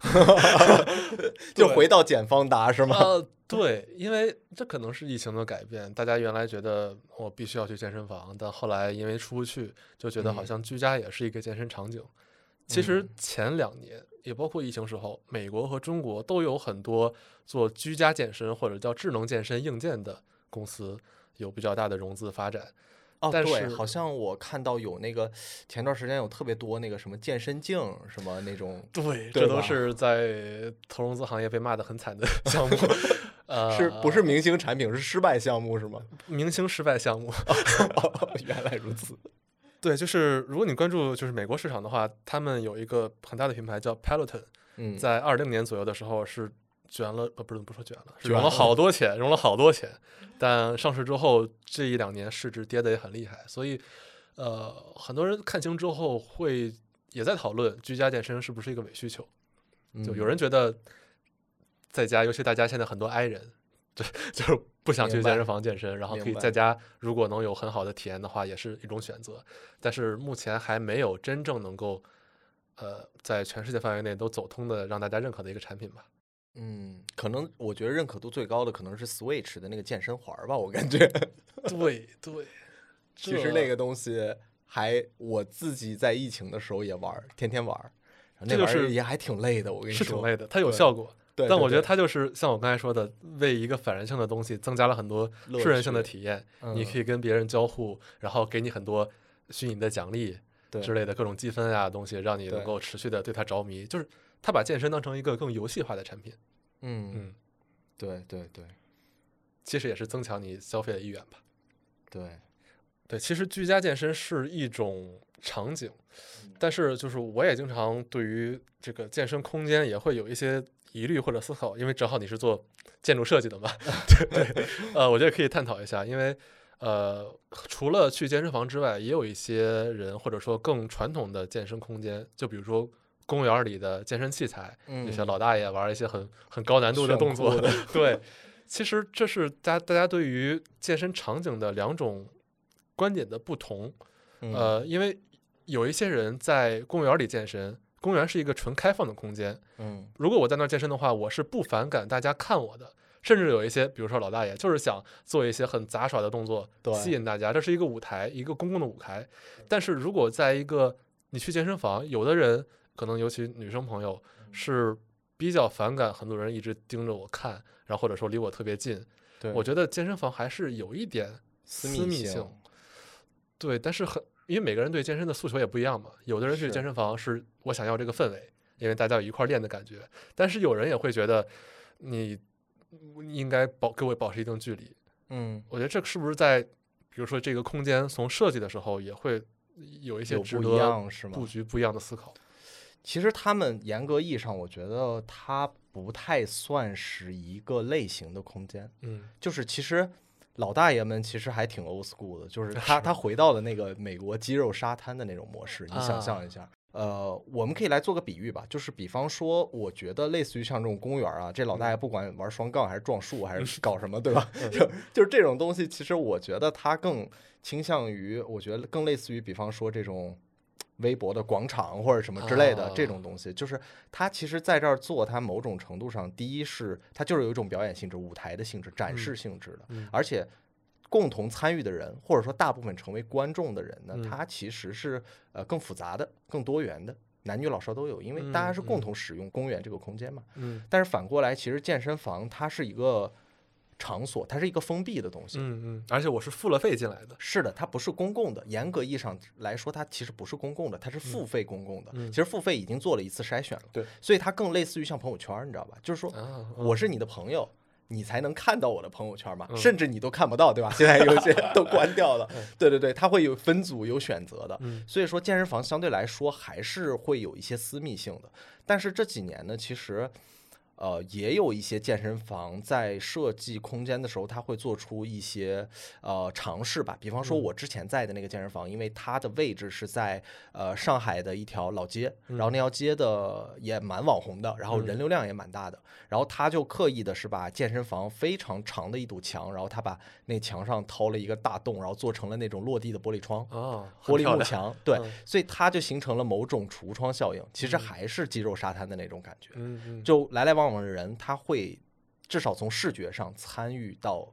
对就回到简方达是吗？啊，对，因为这可能是疫情的改变，大家原来觉得我必须要去健身房，但后来因为出不去，就觉得好嗯像居家也是一个健身场景。其实嗯前两年，也包括疫情时候，美国和中国都有很多做居家健身或者叫智能健身硬件的公司有比较大的融资发展。哦，但对，是好像我看到有那个前段时间有特别多那个什么健身镜什么那种，对，对这都是在投融资行业被骂的很惨的 项目。呃，是不是明星产品是失败项目是吗？明星失败项目？原来如此。对，就是如果你关注就是美国市场的话，他们有一个很大的品牌叫 Peloton，嗯，在二零年左右的时候是卷了，呃，不是不说卷了，是卷了融了好多钱，融了好多钱。但上市之后这一两年市值跌得也很厉害，所以呃，很多人看清之后会也在讨论居家健身是不是一个伪需求。就有嗯人觉得在家，尤其大家现在很多 i 人，就就是不想去健身房健身，然后可以在家，如果能有很好的体验的话，也是一种选择。但是目前还没有真正能够，呃，在全世界范围内都走通的让大家认可的一个产品吧。嗯，可能我觉得认可度最高的可能是 Switch 的那个健身环儿吧，我感觉。对对，其实那个东西还我自己在疫情的时候也玩儿，天天玩那这就是玩意儿也还挺累的。我跟你说，是挺累的，它有效果。对，但我觉得它就是像我刚才说的，为一个反人性的东西增加了很多乐顺人性的体验。你嗯可以跟别人交互，然后给你很多虚拟的奖励，对之类的各种积分啊东西，让你能够持续的对它着迷。就是他把健身当成一个更游戏化的产品，嗯，嗯，对对对。其实也是增强你消费的意愿吧。对，对，其实居家健身是一种场景，嗯但是就是我也经常对于这个健身空间也会有一些疑虑或者思考，因为正好你是做建筑设计的嘛，对对，呃，我觉得可以探讨一下，因为呃，除了去健身房之外，也有一些人或者说更传统的健身空间，就比如说公园里的健身器材，嗯有些老大爷玩一些很很高难度的动作，对。其实这是大大家对于健身场景的两种观点的不同。嗯呃，因为有一些人在公园里健身，公园是一个纯开放的空间。嗯如果我在那儿健身的话，我是不反感大家看我的。甚至有一些，比如说老大爷，就是想做一些很杂耍的动作，对吸引大家。这是一个舞台，一个公共的舞台。但是如果在一个你去健身房，有的人可能尤其女生朋友是比较反感很多人一直盯着我看，然后或者说离我特别近。对，我觉得健身房还是有一点私密密性对，但是很因为每个人对健身的诉求也不一样嘛。有的人去健身房是我想要这个氛围，因为大家有一块儿练的感觉，但是有人也会觉得你应该保给我保持一定距离。嗯，我觉得这是不是在比如说这个空间从设计的时候也会有一些不一值得样布？局不一样的思考？其实他们严格意义上，我觉得它不太算是一个类型的空间。嗯就是其实老大爷们其实还挺 old school 的，就是他 他回到了那个美国肌肉沙滩的那种模式，你想象一下。呃，我们可以来做个比喻吧，就是比方说，我觉得类似于像这种公园啊，这老大爷不管玩双杠还是撞树还是搞什么，对吧？就就是这种东西，其实我觉得它更倾向于，我觉得更类似于，比方说这种微博的广场或者什么之类的啊。这种东西，就是它其实在这儿做，它某种程度上，第一是它就是有一种表演性质、舞台的性质、展示性质的，嗯。而且共同参与的人，或者说大部分成为观众的人呢，嗯。他其实是呃更复杂的、更多元的，男女老少都有，因为大家是共同使用公园这个空间嘛。嗯。但是反过来，其实健身房它是一个场所，它是一个封闭的东西。嗯嗯，而且我是付了费进来的。是的，它不是公共的。严格意义上来说，它其实不是公共的，它是付费公共的。嗯其实付费已经做了一次筛选了，对，所以它更类似于像朋友圈，你知道吧？就是说，啊，我是你的朋友，你才能看到我的朋友圈嘛，嗯甚至你都看不到，对吧？现在有些都关掉了。对对对，它会有分组、有选择的。嗯所以说，健身房相对来说还是会有一些私密性的。但是这几年呢，其实。呃，也有一些健身房在设计空间的时候，他会做出一些呃尝试吧。比方说，嗯我之前在的那个健身房，因为它的位置是在呃上海的一条老街，嗯然后那条街的也蛮网红的，然后嗯人流量也蛮大的。然后他就刻意的是把健身房非常长的一堵墙，然后他把那墙上掏了一个大洞，然后做成了那种落地的玻璃窗。啊，玻璃。幕墙，对，嗯所以它就形成了某种橱窗效应，其实嗯还是肌肉沙滩的那种感觉。嗯嗯，就来来往往的人，他会至少从视觉上参与到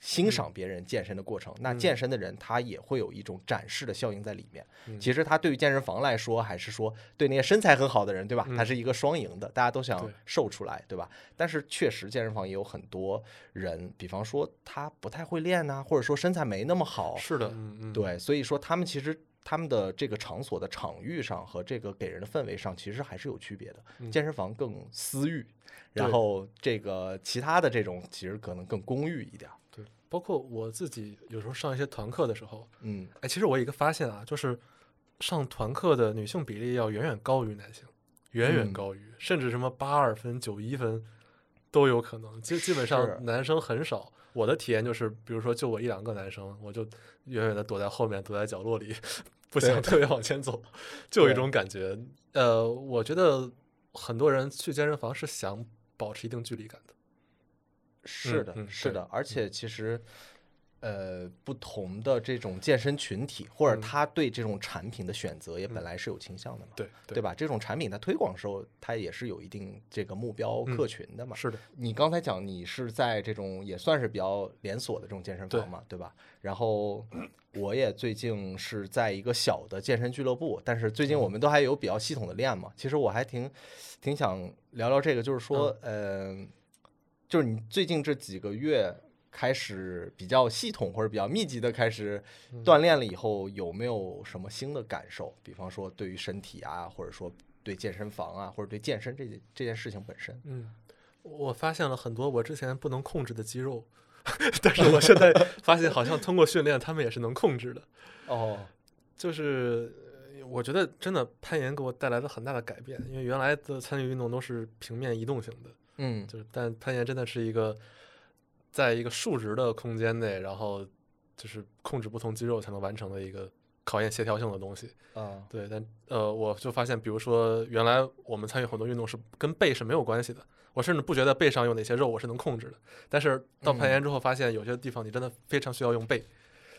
欣赏别人健身的过程。那嗯健身的人，他也会有一种展示的效应在里面。嗯其实他对于健身房来说，还是说对那些身材很好的人，对吧？嗯它是一个双赢的，大家都想瘦出来，对吧？但是确实，健身房也有很多人，比方说他不太会练呐、或者说身材没那么好，是的，对，所以说他们其实他们的这个场所的场域上和这个给人的氛围上，其实还是有区别的。嗯健身房更私域，然后这个其他的这种其实可能更公寓一点儿。对，包括我自己有时候上一些团课的时候，嗯，哎，其实我有一个发现啊，就是上团课的女性比例要远远高于男性，远远嗯高于，甚至什么八二分、九一分都有可能。基基本上男生很少。我的体验就是，比如说就我一两个男生，我就远远的躲在后面，躲在角落里，不想特别往前走，就有一种感觉。呃，我觉得很多人去健身房是想保持一定距离感的。是的，嗯是的，而且其实。呃，不同的这种健身群体，或者嗯他对这种产品的选择也本嗯来是有倾向的嘛，对对吧？这种产品它推广的时候，它也是有一定这个目标嗯客群的嘛。是的，你刚才讲你是在这种也算是比较连锁的这种健身房嘛，对吧？然后我也最近是在一个小的健身俱乐部，但是最近我们都还有比较系统的练嘛。其实我还挺挺想聊聊这个，就是说，呃、就是你最近这几个月开始比较系统或者比较密集的开始锻炼了以后，有没有什么新的感受？比方说对于身体啊，或者说对健身房啊，或者对健身这件这件事情本身。嗯，我发现了很多我之前不能控制的肌肉，但是我现在发现好像通过训练，他们也是能控制的。哦，就是呃我觉得真的攀岩给我带来了很大的改变，因为原来的参与运动都是平面移动型的，嗯，就是但攀岩真的是一个在一个竖直的空间内，然后就是控制不同肌肉才能完成的一个考验协调性的东西。啊，对，但呃，我就发现，比如说原来我们参与很多运动是跟背是没有关系的，我甚至不觉得背上有哪些肉我是能控制的，但是到攀岩之后发现有些地方你真的非常需要用背，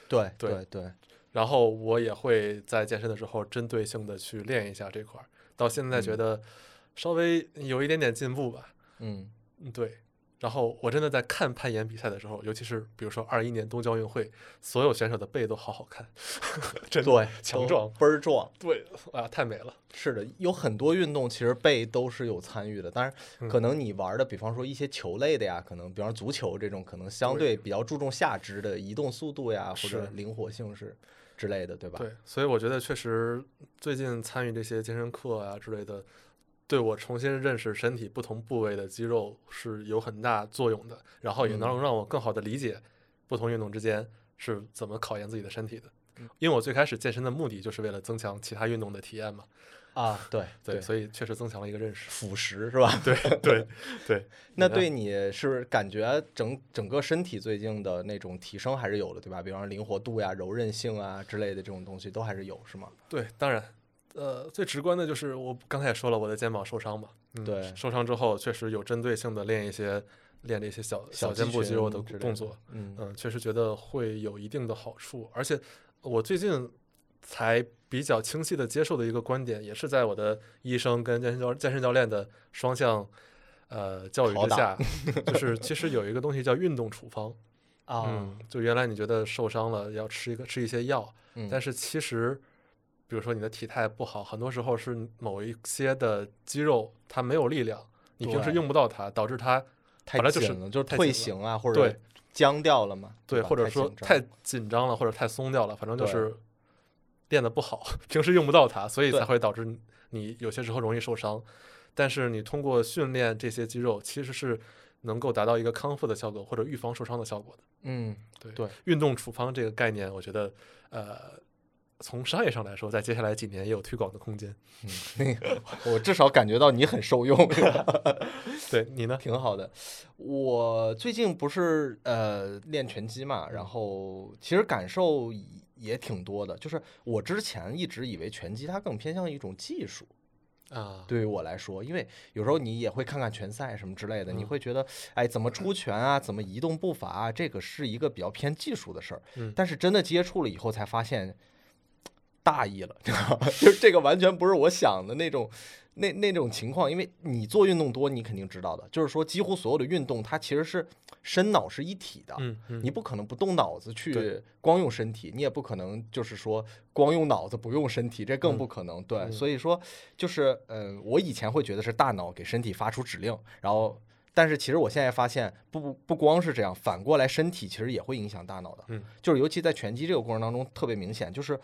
对对对对，然后我也会在健身的时候针对性的去练一下这块儿，到现在觉嗯得稍微有一点点进步吧。嗯嗯，对。然后我真的在看攀岩比赛的时候，尤其是比如说二一年东京奥运会，所有选手的背都好好看，真的对，强壮，倍儿壮。对啊，太美了。是的，有很多运动其实背都是有参与的，当然嗯可能你玩的，比方说一些球类的呀，可能比方足球这种，可能相对对比较注重下肢的移动速度呀，或者灵活性是之类的，对吧？对，所以我觉得确实最近参与这些健身课啊之类的，对我重新认识身体不同部位的肌肉是有很大作用的，然后也能让我更好的理解不同运动之间是怎么考验自己的身体的。因为我最开始健身的目的就是为了增强其他运动的体验嘛，啊，对对，所以确实增强了一个认识。腐蚀是吧？对对对，那对你是感觉整整个身体最近的那种提升还是有的，对吧？比方说灵活度呀、柔韧性啊之类的这种东西都还是有，是吗？对，当然，呃，最直观的就是我刚才也说了，我的肩膀受伤嘛，嗯、对受伤之后确实有针对性的练一些练这些小小肩部肌肉的动作，，嗯。嗯，确实觉得会有一定的好处，而且我最近才比较清晰的接受的一个观点，也是在我的医生跟健身教健身教练的双向呃教育之下，就是其实有一个东西叫运动处方，啊。嗯，，就原来你觉得受伤了要吃一个吃一些药，嗯但是其实，比如说你的体态不好，很多时候是某一些的肌肉它没有力量，你平时用不到它，导致它太本来就是就是退太紧行啊，或者对僵掉了嘛，对，或者说太紧张了，或者太松掉了，反正就是练得不好，平时用不到它，所以才会导致你有些时候容易受伤。但是你通过训练这些肌肉，其实是能够达到一个康复的效果或者预防受伤的效果的。嗯，对对。运动处方这个概念，我觉得呃，从商业上来说，在接下来几年也有推广的空间。嗯那个我至少感觉到你很受用，对你呢？挺好的。我最近不是呃练拳击嘛，嗯然后其实感受也挺多的。就是我之前一直以为拳击它更偏向一种技术，啊，对于我来说，因为有时候你也会看看拳赛什么之类的，你嗯会觉得，哎，怎么出拳啊，怎么移动步伐啊，这个是一个比较偏技术的事儿。嗯但是真的接触了以后，才发现大意了，知道吧？就是这个完全不是我想的那种。那那种情况，因为你做运动多，你肯定知道的，就是说几乎所有的运动，它其实是身脑是一体的。嗯嗯，你不可能不动脑子去光用身体，你也不可能就是说光用脑子不用身体，这更嗯不可能。对，嗯所以说就是嗯、我以前会觉得是大脑给身体发出指令，然后但是其实我现在发现不不光是这样，反过来身体其实也会影响大脑的。嗯，就是尤其在拳击这个过程当中特别明显，就是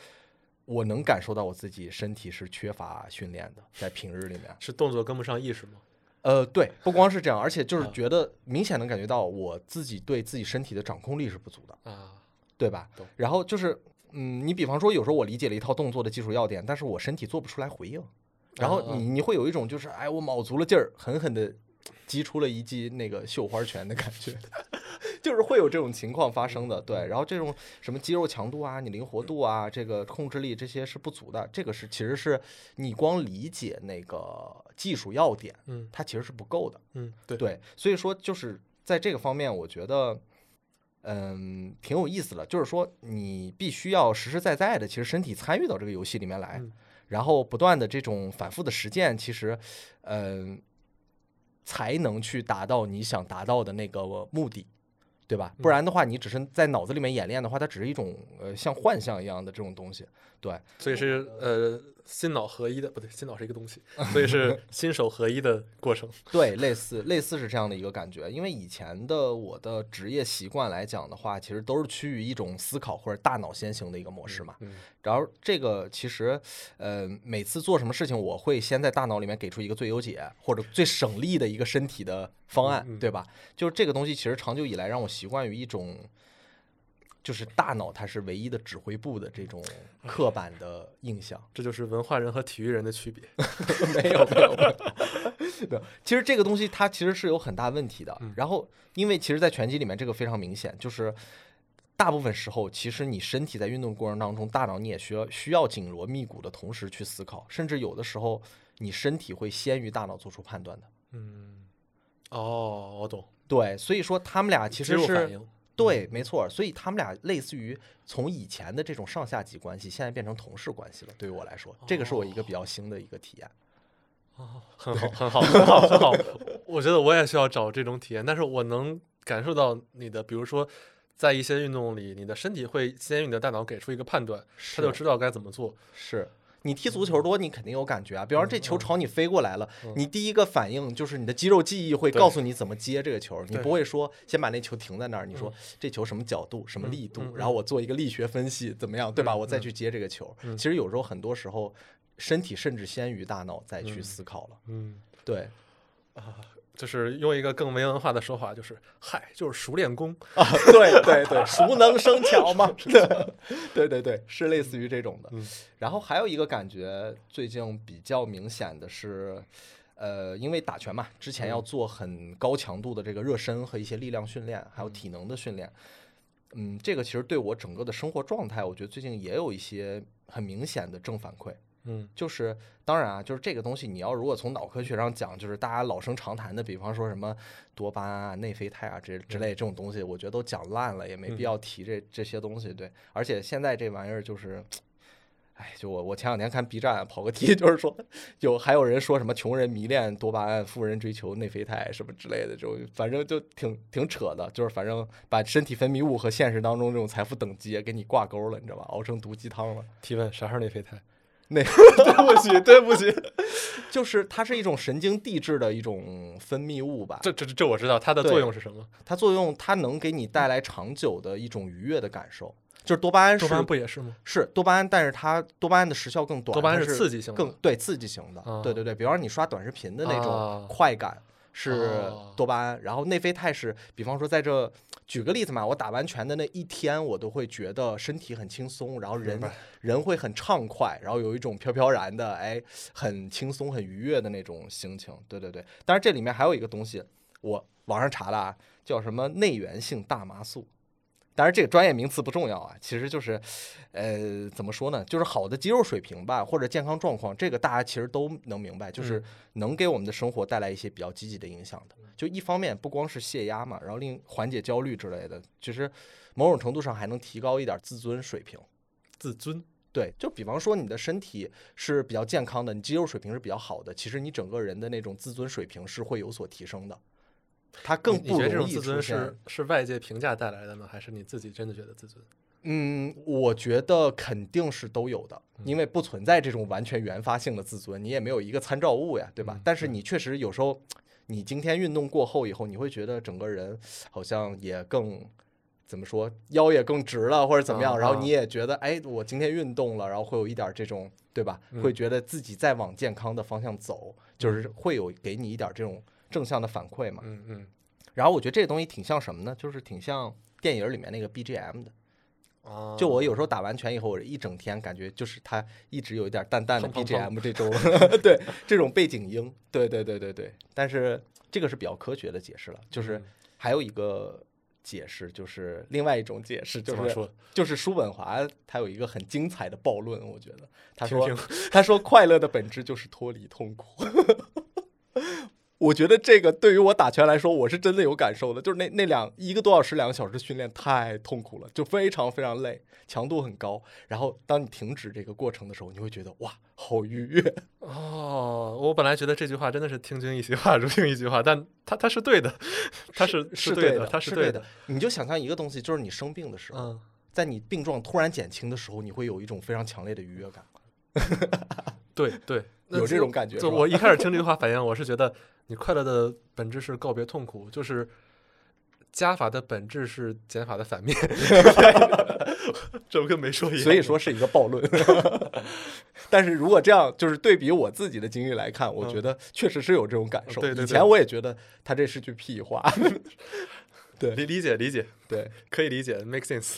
我能感受到我自己身体是缺乏训练的，在平日里面。是动作跟不上意识吗？呃，对，不光是这样，而且就是啊觉得明显能感觉到我自己对自己身体的掌控力是不足的。啊，对吧懂？然后就是，嗯，你比方说有时候我理解了一套动作的技术要点，但是我身体做不出来回应，然后你你会有一种就是，哎，我卯足了劲儿，狠狠的击出了一记那个绣花拳的感觉，就是会有这种情况发生的。嗯对，然后这种什么肌肉强度啊、你灵活度啊、这个控制力这些是不足的，这个是其实是你光理解那个技术要点，嗯它其实是不够的。嗯，对对，所以说就是在这个方面，我觉得，嗯，挺有意思的。就是说，你必须要实实在在的，其实身体参与到这个游戏里面来，嗯然后不断的这种反复的实践，其实，嗯，才能去达到你想达到的那个目的。对吧？不嗯然的话，你只是在脑子里面演练的话，它只是一种呃像幻象一样的这种东西。对，所以是呃心脑合一的，不对，心脑是一个东西，所以是心手合一的过程。对，类似类似是这样的一个感觉。因为以前的我的职业习惯来讲的话，其实都是趋于一种思考或者大脑先行的一个模式嘛。嗯然后这个其实，呃，每次做什么事情，我会先在大脑里面给出一个最优解或者最省力的一个身体的方案，对吧？就是这个东西，其实长久以来让我习惯于一种，就是大脑它是唯一的指挥部的这种刻板的印象。这就是文化人和体育人的区别。没有没有 没有，其实这个东西它其实是有很大问题的。嗯然后，因为其实，在拳击里面这个非常明显，就是大部分时候，其实你身体在运动过程当中，大脑你也需要需要紧锣密鼓的同时去思考，甚至有的时候你身体会先于大脑做出判断的。嗯，哦，我懂，对，所以说他们俩其实是对，没错。所以他们俩类似于从以前的这种上下级关系，现在变成同事关系了。对于我来说，这个是我一个比较新的一个体验。哦 很好，很好，很好，很好。我觉得我也需要找这种体验，但是我能感受到你的，比如说，在一些运动里，你的身体会先于你的大脑给出一个判断，他就知道该怎么做。是你踢足球多，你肯定有感觉啊。比方说这球嗯朝你飞过来了，嗯你第一个反应就是你的肌肉记忆会告诉你怎么接这个球，你不会说先把那球停在那儿，你说嗯这球什么角度、什么嗯力度，嗯然后我做一个力学分析，怎么样，对吧？嗯我再嗯去接这个球。嗯其实有时候很多时候，身体甚至先于大脑再去嗯思考了。嗯，对就是用一个更没文化的说法，就是嗨，就是熟练工。啊，对对对，熟能生巧嘛。对对对，是类似于这种的。嗯然后还有一个感觉，最近比较明显的是，呃，因为打拳嘛，之前要嗯做很高强度的这个热身和一些力量训练，还有体能的训练。嗯，这个其实对我整个的生活状态，我觉得最近也有一些很明显的正反馈。嗯就是当然啊，就是这个东西，你要如果从脑科学上讲，就是大家老生常谈的，比方说什么多巴胺啊、内啡肽啊这之类这种东西，我觉得都讲烂了，也没必嗯要提这这些东西。对，而且现在这玩意儿就是。哎，就我我前两天看 B 站跑个题，就是说有还有人说什么穷人迷恋多巴胺，富人追求内啡肽什么之类的，这种反正就挺挺扯的，就是反正把身体分泌物和现实当中这种财富等级也给你挂钩了，你知道吧？熬成毒鸡汤了。提问：啥是内啡肽？那 对不起，对不起，就是它是一种神经递质的一种分泌物吧。这这这我知道，它的作用是什么？它作用，它能给你带来长久的一种愉悦的感受。就是多巴胺是多巴胺不也是吗？是多巴胺，但是它多巴胺的时效更短，多巴胺是刺激性的，更对刺激型的。啊对对对，比方说你刷短视频的那种啊快感。是哦多巴胺，然后内啡肽是，比方说在这举个例子嘛，我打完拳的那一天，我都会觉得身体很轻松，然后人人会很畅快，然后有一种飘飘然的，哎，很轻松、很愉悦的那种心情。对对对，当然这里面还有一个东西，我网上查了啊，叫什么内源性大麻素。当然，这个专业名词不重要啊，其实就是，呃，怎么说呢？就是好的肌肉水平吧，或者健康状况，这个大家其实都能明白，就是嗯能给我们的生活带来一些比较积极的影响的。就一方面不光是泄压嘛，然后另缓解焦虑之类的，其实某种程度上还能提高一点自尊水平。自尊。对，就比方说你的身体是比较健康的，你肌肉水平是比较好的，其实你整个人的那种自尊水平是会有所提升的，它更不觉得自尊现是是外界评价带来的呢，还是你自己真的觉得自尊？嗯，我觉得肯定是都有的，因为不存在这种完全原发性的自尊，你也没有一个参照物呀，对吧？嗯但是你确实有时候，你今天运动过后以后，你会觉得整个人好像也更怎么说，腰也更直了，或者怎么样，然后你也觉得，哎，我今天运动了，然后会有一点这种，对吧？嗯会觉得自己在往健康的方向走，就是会有给你一点这种正向的反馈嘛。嗯嗯。然后我觉得这个东西挺像什么呢？就是挺像电影里面那个 BGM 的。啊，就我有时候打完拳以后，我一整天感觉就是它一直有一点淡淡的 BGM 这种，对这种背景音，对对对对对。但是这个是比较科学的解释了，就是嗯还有一个解释，就是另外一种解释，就是说？就是叔本华他有一个很精彩的暴论，我觉得他说他说快乐的本质就是脱离痛苦。我觉得这个对于我打拳来说，我是真的有感受的。就是那那两一个多小时、两个小时训练太痛苦了，就非常非常累，强度很高。然后当你停止这个过程的时候，你会觉得哇，好愉悦。哦，我本来觉得这句话真的是听君一席话，如听一句话，但他他是对的，他是是对是的，他对是的。。你就想象一个东西，就是你生病的时候，嗯，在你病状突然减轻的时候，你会有一种非常强烈的愉悦感。对 对，那有这种感觉就我一开始听这句话反应，我是觉得你快乐的本质是告别痛苦，就是加法的本质是减法的反面。这不跟没说一样？所以说是一个暴论。但是如果这样，就是对比我自己的经历来看，我觉得确实是有这种感受。嗯对对对以前我也觉得他这是句屁话。对理理解理解，对，可以理解，make sense。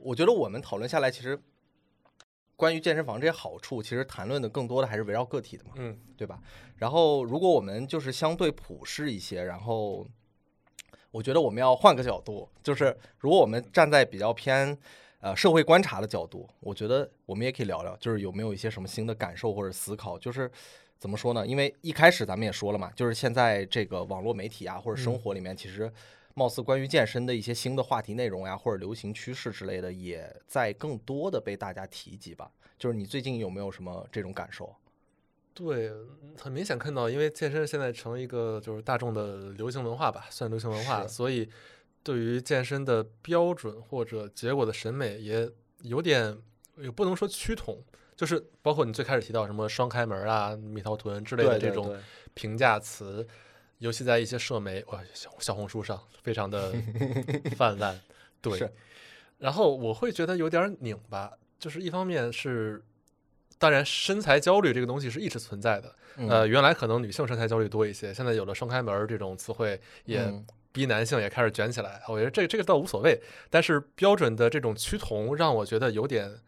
我觉得我们讨论下来，其实关于健身房这些好处，其实谈论的更多的还是围绕个体的嘛，嗯对吧？然后如果我们就是相对普世一些，然后我觉得我们要换个角度，就是如果我们站在比较偏呃社会观察的角度，我觉得我们也可以聊聊，就是有没有一些什么新的感受或者思考，就是怎么说呢？因为一开始咱们也说了嘛，就是现在这个网络媒体啊或者生活里面，其实貌似关于健身的一些新的话题内容呀，或者流行趋势之类的，也在更多的被大家提及吧。就是你最近有没有什么这种感受？对，很明显看到，因为健身现在成一个就是大众的流行文化吧，算流行文化，所以对于健身的标准或者结果的审美也有点，也不能说趋同，就是包括你最开始提到什么双开门啊、蜜桃臀之类的这种评价词，尤其在一些社媒，哇，小小红书上非常的 泛滥。对，然后我会觉得有点拧巴，就是一方面是，当然身材焦虑这个东西是一直存在的，嗯呃，原来可能女性身材焦虑多一些，现在有了双开门儿这种词汇，也嗯逼男性也开始卷起来。我觉得这这个倒无所谓，但是标准的这种趋同让我觉得有点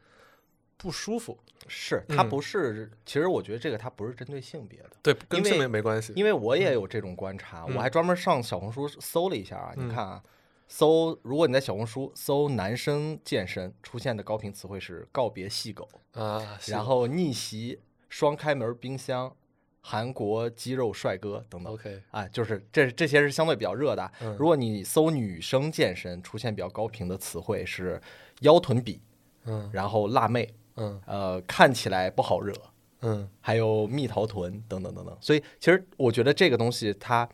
不舒服。是它嗯不是，其实我觉得这个它不是针对性别的。对，跟性别没关系。因为我也有这种观察，嗯我还专门上小红书搜了一下啊。嗯你看啊，搜如果你在小红书搜男生健身，出现的高频词汇是告别细狗，啊，然后逆袭、双开门冰箱、韩国肌肉帅哥等等。OK，啊，就是这这些是相对比较热的。嗯如果你搜女生健身，出现比较高频的词汇是腰臀比，嗯然后辣妹，嗯呃，看起来不好惹，嗯还有蜜桃臀等等等等。所以其实我觉得这个东西它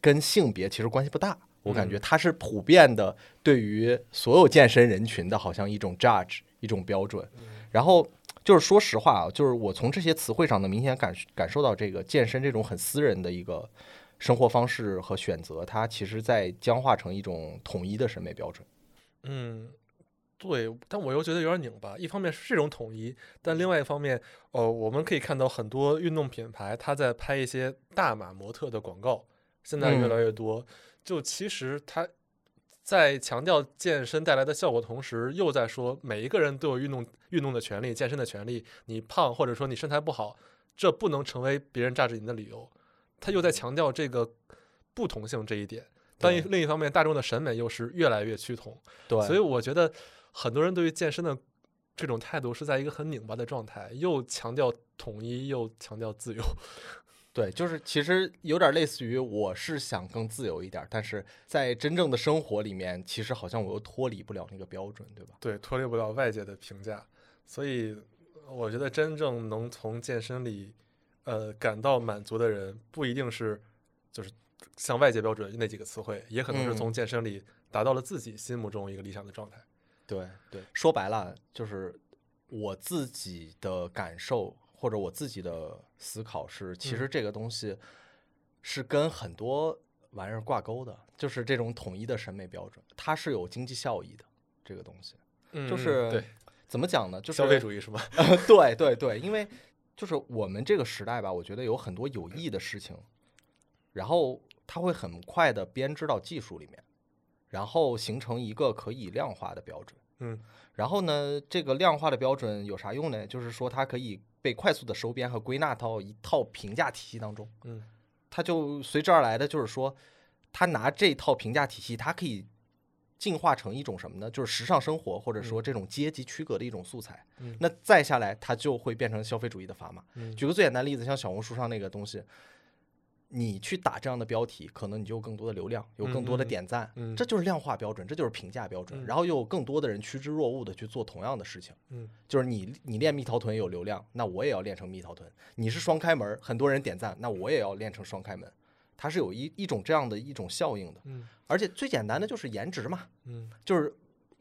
跟性别其实关系不大，我感觉它是普遍的对于所有健身人群的好像一种 judge 一种标准。然后就是说实话啊，就是我从这些词汇上能明显感感受到这个健身这种很私人的一个生活方式和选择，它其实在僵化成一种统一的审美标准。嗯，对，但我又觉得有点拧巴。一方面是这种统一，但另外一方面，呃，我们可以看到很多运动品牌它在拍一些大码模特的广告，现在越嗯来越多。就其实它在强调健身带来的效果同时，又在说每一个人都有运动运动的权利、健身的权利。你胖或者说你身材不好，这不能成为别人榨制你的理由。他又在强调这个不同性这一点。但另一方面，大众的审美又是越来越趋同。对，所以我觉得很多人对于健身的这种态度是在一个很拧巴的状态，又强调统一，又强调自由。对，就是其实有点类似于我是想更自由一点，但是在真正的生活里面，其实好像我又脱离不了那个标准，对吧？对，脱离不了外界的评价。所以我觉得真正能从健身里呃感到满足的人，不一定是就是像外界标准那几个词汇，也可能是从嗯健身里达到了自己心目中一个理想的状态。对对，说白了就是我自己的感受或者我自己的思考是，其实这个东西是跟很多玩意儿挂钩的，就是这种统一的审美标准，它是有经济效益的。这个东西嗯，嗯就是对怎么讲呢？就是消费主义是吧？对对对，因为就是我们这个时代吧，我觉得有很多有益的事情，然后它会很快的编织到技术里面，然后形成一个可以量化的标准。嗯然后呢，这个量化的标准有啥用呢？就是说它可以被快速的收编和归纳到一套评价体系当中。嗯它就随之而来的就是说，它拿这套评价体系，它可以进化成一种什么呢？就是时尚生活或者说这种阶级区隔的一种素材。嗯那再下来，它就会变成消费主义的砝码。嗯举个最简单的例子，像小红书上那个东西，你去打这样的标题，可能你就有更多的流量，有更多的点赞，嗯这就是量化标准，这就是评价标准。嗯然后又有更多的人趋之若鹜的去做同样的事情。嗯就是你你练蜜桃臀有流量，那我也要练成蜜桃臀。你是双开门，很多人点赞，那我也要练成双开门。它是有一一种这样的一种效应的，嗯而且最简单的就是颜值嘛，嗯，就是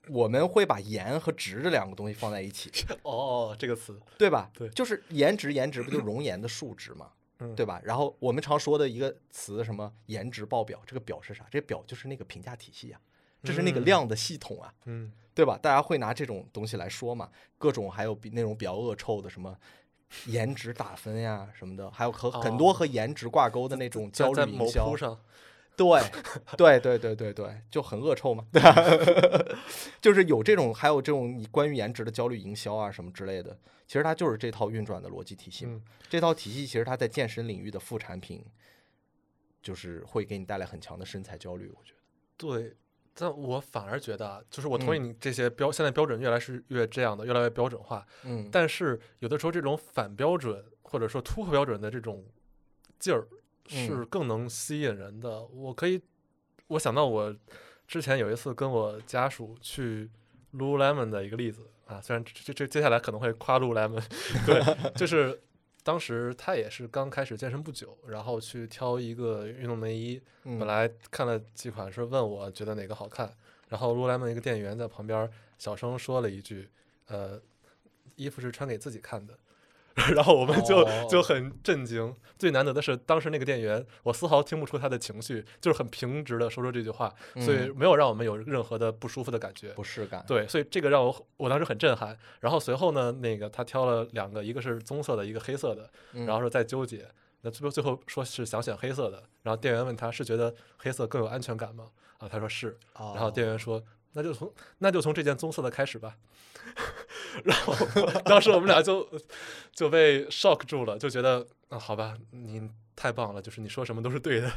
我们会把颜和值这两个东西放在一起，哦哦，这个词，对吧？对就是颜值，颜值不就容颜的数值嘛，嗯对吧？然后我们常说的一个词，什么颜值爆表，这个表是啥？这表就是那个评价体系啊，这是那个嗯量的系统啊，嗯对吧？大家会拿这种东西来说嘛，各种还有比那种比较恶臭的什么。颜值打分呀什么的，还有和很多哦和颜值挂钩的那种焦虑营销对，对对对对对，就很恶臭嘛，对吧？就是有这种，还有这种你关于颜值的焦虑营销啊什么之类的，其实它就是这套运转的逻辑体系嘛。嗯这套体系其实它在健身领域的副产品，就是会给你带来很强的身材焦虑，我觉得。对，但我反而觉得啊，就是我同意嗯你这些标，现在标准越来是越这样的，越来越标准化。嗯，但是有的时候这种反标准或者说突破标准的这种劲儿是嗯更能吸引人的。我可以，我想到我之前有一次跟我家属去 Lululemon 的一个例子啊，虽然这这这接下来可能会夸 Lululemon，对，就是当时他也是刚开始健身不久，然后去挑一个运动内衣，嗯本来看了几款是问我觉得哪个好看，然后 Lululemon 一个店员在旁边小声说了一句，呃，衣服是穿给自己看的。然后我们就、就哦很震惊。最难得的是，当时那个店员，我丝毫听不出他的情绪，就是很平直的说出这句话，所以嗯没有让我们有任何的不舒服的感觉。不适感，对，所以这个让我我当时很震撼。然后随后呢，那个他挑了两个，一个是棕色的，一个黑色的，嗯，然后说在纠结。那最后最后说是想选黑色的，然后店员问他是觉得黑色更有安全感吗？啊，他说是。然后店哦员说那就从那就从这件棕色的开始吧。然后当时我们俩就 就被 shock 住了，就觉得啊，好吧，你太棒了，就是你说什么都是对的。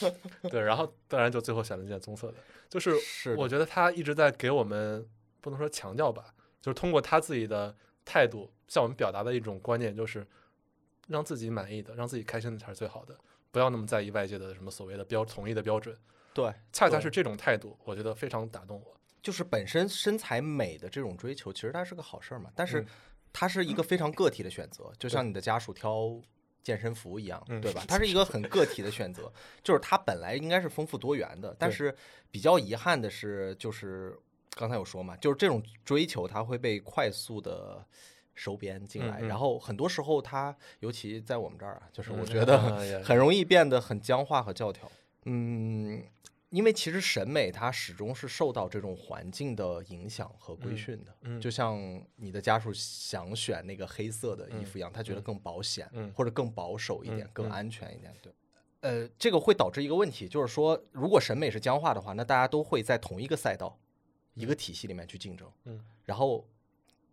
对，然后当然就最后选了这件棕色的，就是是我觉得他一直在给我们不能说强调吧，就是通过他自己的态度向我们表达的一种观念，就是让自己满意的、让自己开心的才是最好的，不要那么在意外界的什么所谓的标统一的标准。对恰恰是这种态度，我觉得非常打动我。就是本身身材美的这种追求，其实它是个好事儿嘛，但是嗯它是一个非常个体的选择，就像你的家属挑健身服一样，嗯对吧？它是一个很个体的选择，就是它本来应该是丰富多元的，但是比较遗憾的是，就是刚才有说嘛，就是这种追求它会被快速的。收编进来，然后很多时候它，尤其在我们这儿啊，就是我嗯觉得很容易变得很僵化和教条。嗯，因为其实审美它始终是受到这种环境的影响和规嗯训的，嗯就像你的家属想选那个黑色的衣服一样，他觉得嗯更保险，嗯或者更保守一点，更安全一点。对，呃，这个会导致一个问题，就是说，如果审美是僵化的话，那大家都会在同一个赛道、一个体系里面去竞争，嗯然后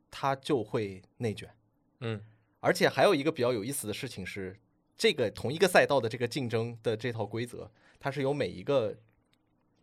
它就会内卷。嗯而且还有一个比较有意思的事情是，这个同一个赛道的这个竞争的这套规则，它是由每一个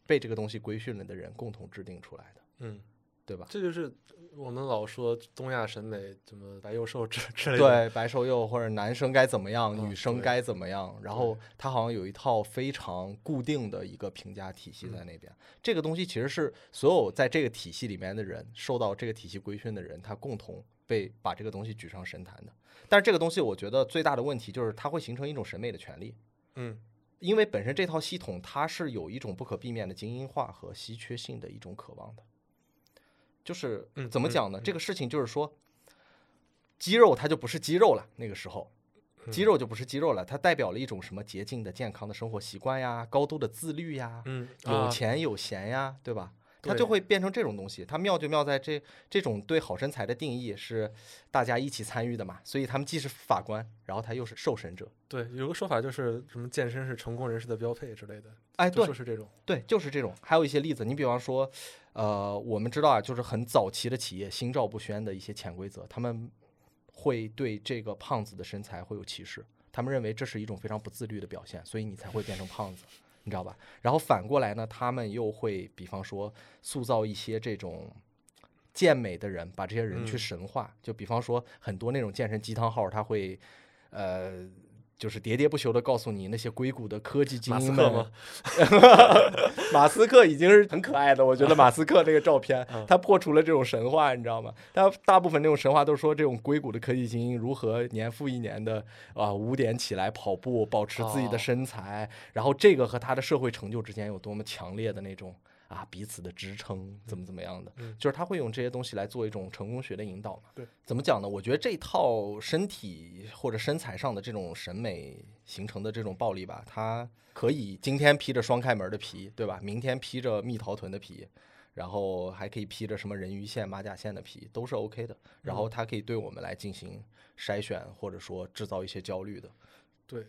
被这个东西规训了的人共同制定出来的，嗯，对吧？这就是我们老说东亚审美怎么白幼瘦之之类的。对，白瘦幼或者男生该怎么样，嗯女生该怎么样，然后他好像有一套非常固定的一个评价体系在那边。这个东西其实是所有在这个体系里面的人，受到这个体系规训的人，他共同被把这个东西举上神坛的。但是这个东西，我觉得最大的问题就是它会形成一种审美的权利。嗯因为本身这套系统它是有一种不可避免的精英化和稀缺性的一种渴望的，就是怎么讲呢？嗯这个事情就是说，肌肉它就不是肌肉了，那个时候，肌肉就不是肌肉了，它代表了一种什么洁净的、健康的生活习惯呀，高度的自律呀，嗯，有啊钱有闲呀，对吧？它就会变成这种东西。它妙就妙在这这种对好身材的定义是大家一起参与的嘛，所以他们既是法官，然后他又是受审者。对，有个说法就是什么健身是成功人士的标配之类的，哎，对就是这种。对，就是这种。还有一些例子，你比方说，呃，我们知道啊，就是很早期的企业心照不宣的一些潜规则，他们会对这个胖子的身材会有歧视，他们认为这是一种非常不自律的表现，所以你才会变成胖子，你知道吧？然后反过来呢，他们又会比方说塑造一些这种。健美的人把这些人去嗯神化，就比方说很多那种健身鸡汤号，他会，呃，就是喋喋不休的告诉你那些硅谷的科技精马斯英们克吗？马斯克已经是很可爱的，我觉得马斯克那个照片 嗯，他破除了这种神话，你知道吗？他大部分那种神话都说这种硅谷的科技精英如何年复一年的啊五点起来跑步，保持自己的哦身材，然后这个和他的社会成就之间有多么强烈的那种啊彼此的支撑，怎么怎么样的，嗯就是他会用这些东西来做一种成功学的引导嘛。对，怎么讲呢？我觉得这套身体或者身材上的这种审美形成的这种暴力吧，它可以今天披着双开门的皮，对吧？明天披着蜜桃臀的皮，然后还可以披着什么人鱼线、马甲线的皮，都是 OK 的。然后它可以对我们来进行筛选，或者说制造一些焦虑的。对，但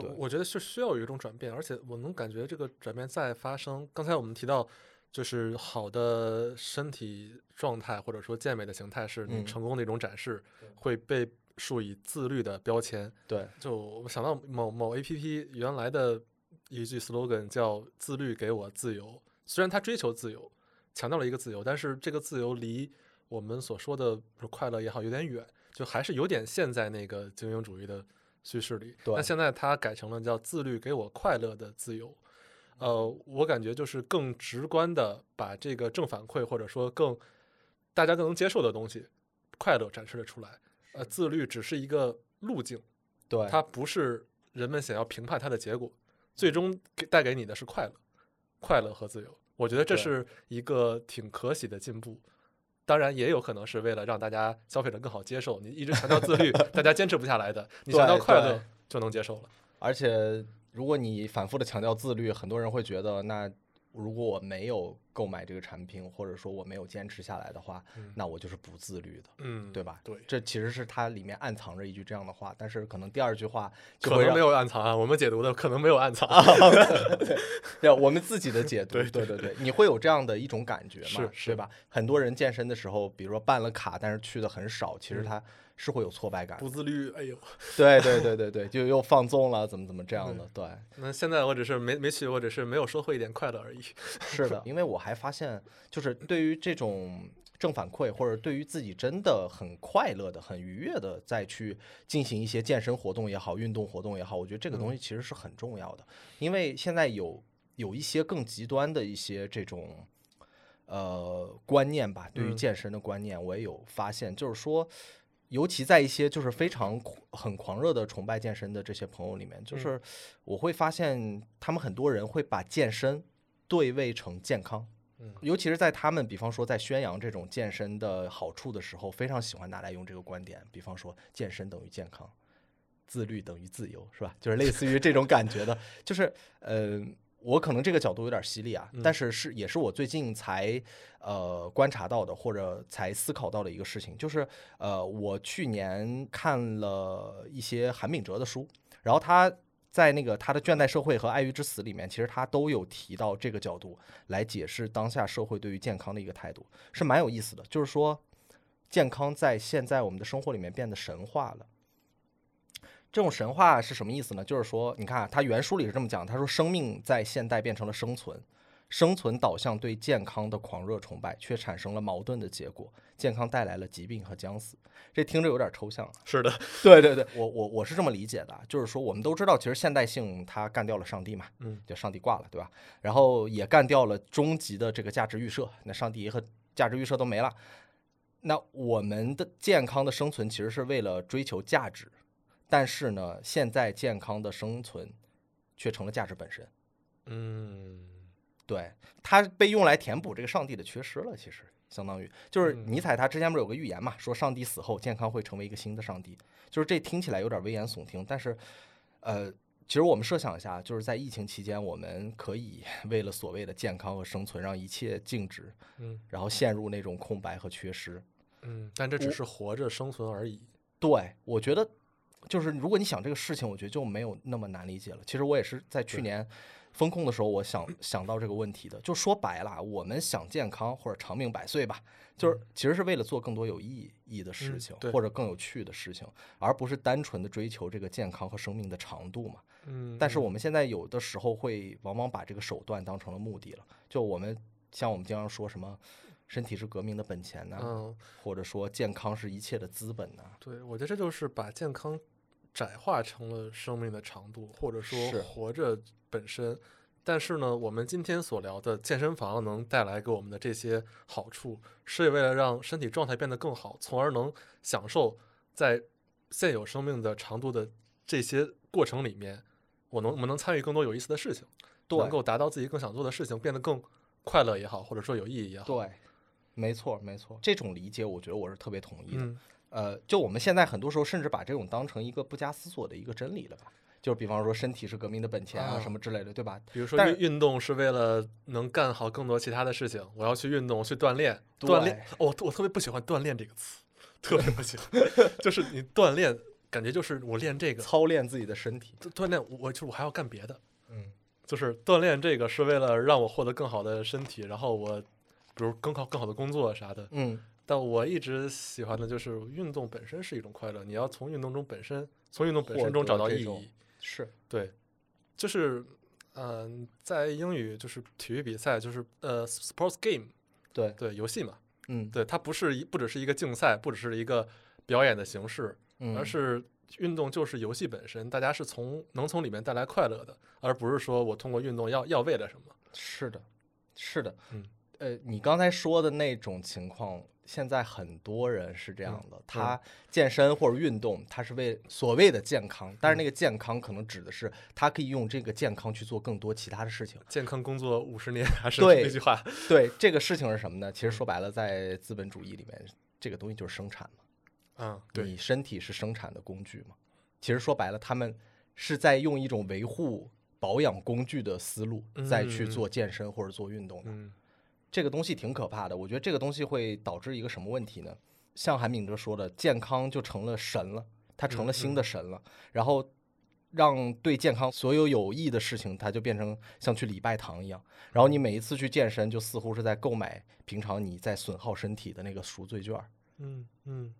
对我觉得是需要有一种转变，而且我能感觉这个转变在发生。刚才我们提到，就是好的身体状态或者说健美的形态是成功的一种展示，会被树以自律的标签。对，就我想到某某 A P P 原来的一句 slogan 叫“自律给我自由”，虽然他追求自由，强调了一个自由，但是这个自由离我们所说的快乐也好有点远，就还是有点陷在那个精英主义的叙事里。对那现在它改成了叫自律给我快乐的自由。呃，我感觉就是更直观的把这个正反馈，或者说更大家更能接受的东西，快乐展示了出来。呃，自律只是一个路径，对，它不是人们想要评判它的结果，最终给带给你的是快乐，快乐和自由。我觉得这是一个挺可喜的进步。当然，也有可能是为了让大家消费者更好接受。你一直强调自律，大家坚持不下来的。你强调快乐就能接受了。而且如果你反复的强调自律，很多人会觉得，那如果我没有购买这个产品，或者说我没有坚持下来的话，嗯那我就是不自律的。嗯，对吧？对，这其实是它里面暗藏着一句这样的话，但是可能第二句话可能没有暗藏啊，我们解读的可能没有暗藏。对我们自己的解读，对对对对，你会有这样的一种感觉嘛？是是对吧？很多人健身的时候，比如说办了卡，但是去的很少，其实嗯他是会有挫败感。不自律，哎呦，对对对对对，就又放纵了，怎么怎么这样的？对，那现在我只是没没去，我只是没有收获一点快乐而已。是的，因为我还发现，就是对于这种正反馈，或者对于自己真的很快乐的、很愉悦的，再去进行一些健身活动也好、运动活动也好，我觉得这个东西其实是很重要的。因为现在有有一些更极端的一些这种呃观念吧，对于嗯健身的观念，我也有发现，就是说。尤其在一些就是非常狂很狂热的崇拜健身的这些朋友里面，就是我会发现他们很多人会把健身对位成健康，嗯尤其是在他们比方说在宣扬这种健身的好处的时候，非常喜欢拿来用这个观点，比方说健身等于健康，自律等于自由，是吧？就是类似于这种感觉的，就是呃。我可能这个角度有点犀利啊，但是是也是我最近才呃观察到的，或者才思考到的一个事情，就是呃我去年看了一些韩炳哲的书，然后他在那个他的《倦怠社会》和《爱欲之死》里面，其实他都有提到这个角度来解释当下社会对于健康的一个态度，是蛮有意思的。就是说，健康在现在我们的生活里面变得神话了。这种神话是什么意思呢？就是说，你看啊他原书里是这么讲，他说生命在现代变成了生存，生存导向对健康的狂热崇拜，却产生了矛盾的结果，健康带来了疾病和将死。这听着有点抽象啊。是的，对对对，我我我是这么理解的，就是说我们都知道，其实现代性它干掉了上帝嘛，嗯，就上帝挂了，对吧？然后也干掉了终极的这个价值预设，那上帝和价值预设都没了。那我们的健康的生存其实是为了追求价值，但是呢，现在健康的生存却成了价值本身。嗯，对，它被用来填补这个上帝的缺失了。其实相当于就是嗯尼采他之前不是有个预言嘛，说上帝死后健康会成为一个新的上帝。就是这听起来有点危言耸听，但是呃，其实我们设想一下，就是在疫情期间，我们可以 为了所谓的健康和生存，让一切静止，嗯，然后陷入那种空白和缺失。嗯，但这只是活着生存而已。对，我觉得就是如果你想这个事情，我觉得就没有那么难理解了。其实我也是在去年风控的时候，我想想到这个问题的。就说白了，我们想健康或者长命百岁吧，就是其实是为了做更多有意义的事情，嗯或者更有趣的事情，而不是单纯的追求这个健康和生命的长度嘛。嗯，但是我们现在有的时候会往往把这个手段当成了目的了。就我们像我们经常说什么。身体是革命的本钱呐、嗯，或者说健康是一切的资本呐、对，我觉得这就是把健康窄化成了生命的长度，或者说活着本身。但是呢，我们今天所聊的健身房能带来给我们的这些好处，是为了让身体状态变得更好，从而能享受在现有生命的长度的这些过程里面，我能我们能参与更多有意思的事情，都能够达到自己更想做的事情，变得更快乐也好，或者说有意义也好。对，没错没错，这种理解我觉得我是特别同意的。嗯，呃，就我们现在很多时候甚至把这种当成一个不加思索的一个真理了吧？就是比方说身体是革命的本钱啊啊什么之类的，对吧？比如说但运运动是为了能干好更多其他的事情，我要去运动去锻炼，锻炼。哦，我我特别不喜欢锻炼这个词，特别不喜欢，就是你锻炼，感觉就是我练这个操练自己的身体，锻炼，我就是我还要干别的，嗯，就是锻炼这个是为了让我获得更好的身体，然后我比如更好更好的工作啥的。嗯，但我一直喜欢的就是运动本身是一种快乐，你要从运动中本身从运动本身中找到意义。是。对，就是嗯，在英语就是体育比赛，就是呃，sports game，对，对，游戏嘛，嗯，对，它不是一不只是一个竞赛，不只是一个表演的形式，嗯。而是运动就是游戏本身，大家是从能从里面带来快乐的，而不是说我通过运动要要为了什么。是的，是的，嗯，呃，你刚才说的那种情况，现在很多人是这样的，他健身或者运动，他是为所谓的健康，但是那个健康可能指的是他可以用这个健康去做更多其他的事情。健康工作五十年，还是对那句话，对，这个事情是什么呢？其实说白了，在资本主义里面，这个东西就是生产嘛。嗯，对，你身体是生产的工具嘛？其实说白了，他们是在用一种维护、保养工具的思路，再去嗯做健身或者做运动的。嗯这个东西挺可怕的。我觉得这个东西会导致一个什么问题呢？像韩敏哲说的，健康就成了神了，它成了新的神了，然后让对健康所有有益的事情，它就变成像去礼拜堂一样。然后你每一次去健身，就似乎是在购买平常你在损耗身体的那个赎罪券。嗯嗯，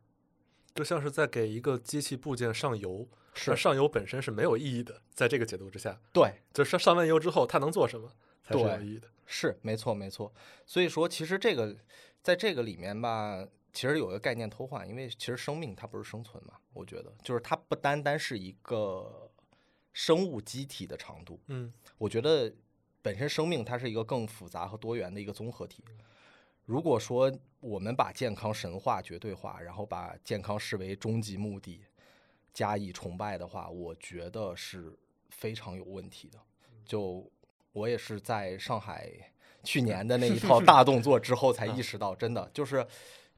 就像是在给一个机器部件上油，是而上油本身是没有意义的，在这个解读之下，对，就是上上完油之后，它能做什么才是有对意义的。是没错没错。所以说，其实这个在这个里面吧，其实有一个概念偷换，因为其实生命它不是生存嘛，我觉得就是它不单单是一个生物机体的长度，嗯我觉得本身生命它是一个更复杂和多元的一个综合体。如果说我们把健康神话绝对化，然后把健康视为终极目的，加以崇拜的话，我觉得是非常有问题的。就我也是在上海去年的那一套大动作之后才意识到，真的就是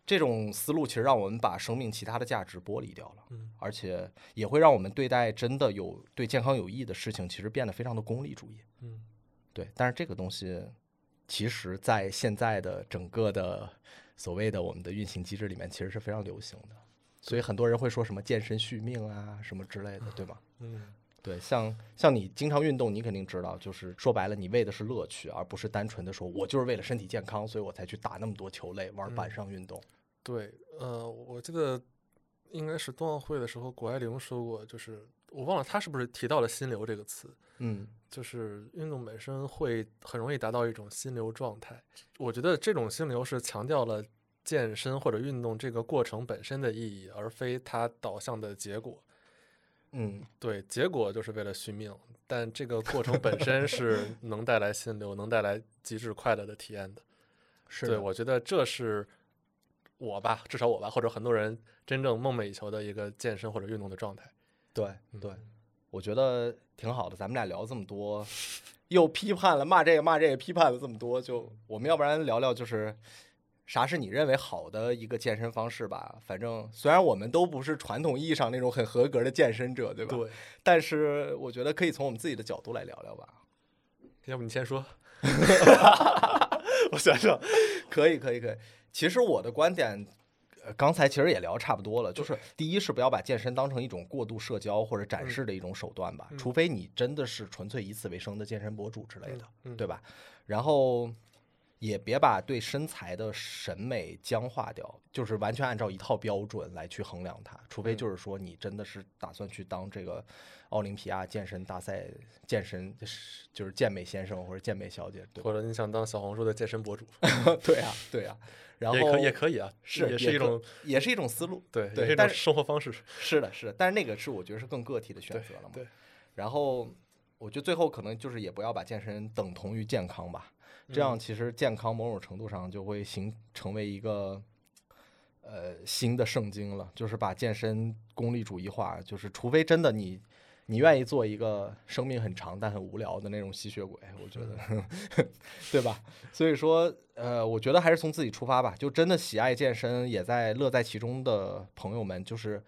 这种思路，其实让我们把生命其他的价值剥离掉了。嗯而且也会让我们对待真的有对健康有益的事情，其实变得非常的功利主义。嗯对，但是这个东西，其实在现在的整个的所谓的我们的运行机制里面，其实是非常流行的。所以很多人会说什么健身续命啊，什么之类的，对吗？嗯对，像像你经常运动，你肯定知道，就是说白了，你为的是乐趣，而不是单纯的说我就是为了身体健康，所以我才去打那么多球类，玩板上运动。对，呃，我记得应该是冬奥会的时候，谷爱凌说过，就是我忘了她是不是提到了“心流”这个词，嗯就是运动本身会很容易达到一种心流状态。我觉得这种心流是强调了健身或者运动这个过程本身的意义，而非它导向的结果。嗯，对，结果就是为了续命，但这个过程本身是 能带来心流、能带来极致快乐的体验的。是的我觉得这是我吧，至少我吧，或者很多人真正梦寐以求的一个健身或者运动的状态。对嗯对，我觉得挺好的。咱们俩聊这么多，又批判了骂这个骂这个，批判了这么多，就我们要不然聊聊就是啥是你认为好的一个健身方式吧？反正虽然我们都不是传统意义上那种很合格的健身者，对吧？对，但是我觉得可以从我们自己的角度来聊聊吧。要不你先说？我想想，可以，可以，可以。其实我的观点，呃，刚才其实也聊差不多了，就是第一是不要把健身当成一种过度社交或者展示的一种手段吧，嗯除非你真的是纯粹以此为生的健身博主之类的，嗯对吧？然后也别把对身材的审美僵化掉，就是完全按照一套标准来去衡量它，除非嗯就是说你真的是打算去当这个奥林匹亚健身大赛健身就是健美先生或者健美小姐，对？或者你想当小红书的健身博主，对啊，对啊。然后也可也可以啊，是也是一种也是一种思路，对，也是一种对但是生活方式。是的，是的，但是那个是我觉得是更个体的选择了嘛。对，然后我觉得最后可能就是也不要把健身等同于健康吧，这嗯样其实健康某种程度上就会形成为一个呃新的圣经了，就是把健身功利主义化，就是除非真的你。你愿意做一个生命很长但很无聊的那种吸血鬼，我觉得，对吧？所以说，呃，我觉得还是从自己出发吧。就真的喜爱健身，也在乐在其中的朋友们，就是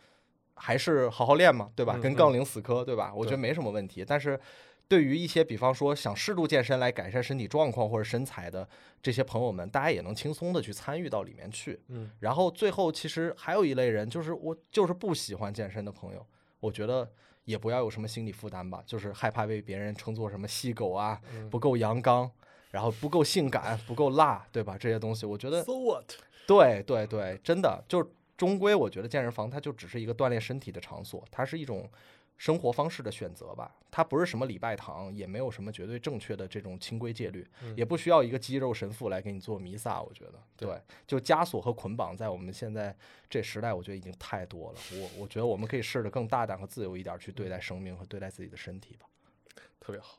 还是好好练嘛，对吧？跟杠铃死磕，对吧？我觉得没什么问题。但是，对于一些比方说想适度健身来改善身体状况或者身材的这些朋友们，大家也能轻松的去参与到里面去。嗯然后最后，其实还有一类人，就是我就是不喜欢健身的朋友，我觉得也不要有什么心理负担吧，就是害怕被别人称作什么细狗啊，嗯不够阳刚，然后不够性感，不够辣，对吧？这些东西，我觉得，So what？对对对，真的就是终归，我觉得健身房它就只是一个锻炼身体的场所，它是一种生活方式的选择吧。它不是什么礼拜堂，也没有什么绝对正确的这种清规戒律，嗯也不需要一个肌肉神父来给你做弥撒。我觉得，对对，就枷锁和捆绑，在我们现在这时代，我觉得已经太多了。我我觉得我们可以试着更大胆和自由一点去对待生命和对待自己的身体吧。特别好。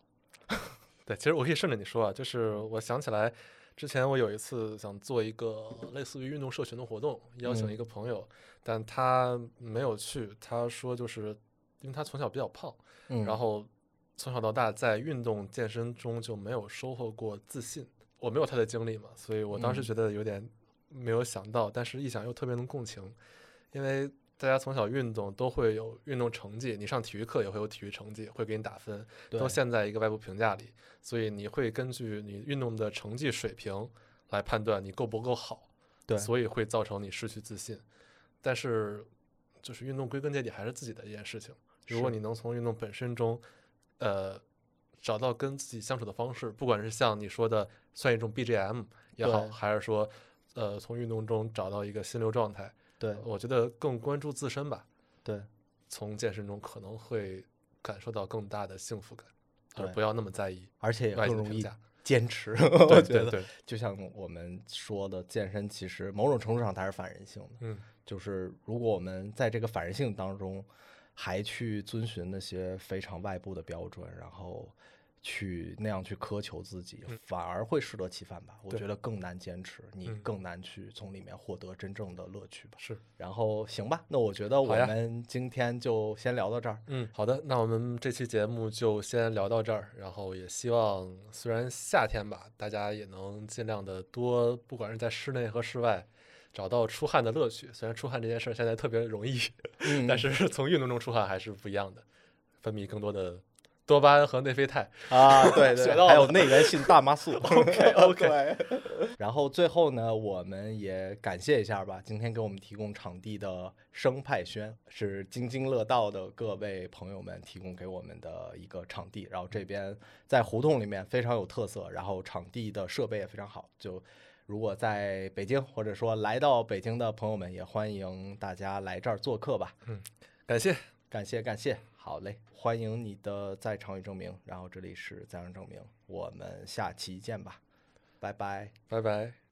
对，其实我可以顺着你说啊，就是我想起来，之前我有一次想做一个类似于运动社群的活动，邀请嗯一个朋友，但他没有去，他说就是因为他从小比较胖，嗯，然后从小到大在运动健身中就没有收获过自信。我没有他的经历嘛，所以我当时嗯觉得有点没有想到，但是一想又特别能共情，因为大家从小运动都会有运动成绩，你上体育课也会有体育成绩，会给你打分，对都陷在一个外部评价里，所以你会根据你运动的成绩水平来判断你够不够好，对所以会造成你失去自信。但是，就是运动归根结底还是自己的一件事情。如果你能从运动本身中，呃，找到跟自己相处的方式，不管是像你说的算一种 BGM 也好，还是说，呃，从运动中找到一个心流状态，对我觉得更关注自身吧。对从健身中可能会感受到更大的幸福感，不要那么在意而且也外更容易。坚持。对我觉得，对对，就像我们说的，健身其实某种程度上它是反人性的。嗯，就是如果我们在这个反人性当中，还去遵循那些非常外部的标准，然后去那样去苛求自己，嗯反而会适得其反吧。我觉得更难坚持，你嗯更难去从里面获得真正的乐趣吧。是。然后行吧，那我觉得我们今天就先聊到这儿。嗯，好的，那我们这期节目就先聊到这儿。然后也希望，虽然夏天吧，大家也能尽量的多，不管是在室内和室外，找到出汗的乐趣。虽然出汗这件事儿现在特别容易，嗯但是从运动中出汗还是不一样的，分泌更多的多巴胺和内啡肽。啊，对对，还有内源性大麻素。OK OK，然后最后呢，我们也感谢一下吧，今天给我们提供场地的生派轩是津津乐道的各位朋友们提供给我们的一个场地。然后这边在胡同里面非常有特色，然后场地的设备也非常好。就如果在北京或者说来到北京的朋友们，也欢迎大家来这儿做客吧。嗯感谢，感谢感谢，好嘞，欢迎你的在场与证明。然后这里是在场证明，我们下期见吧，拜拜。拜拜。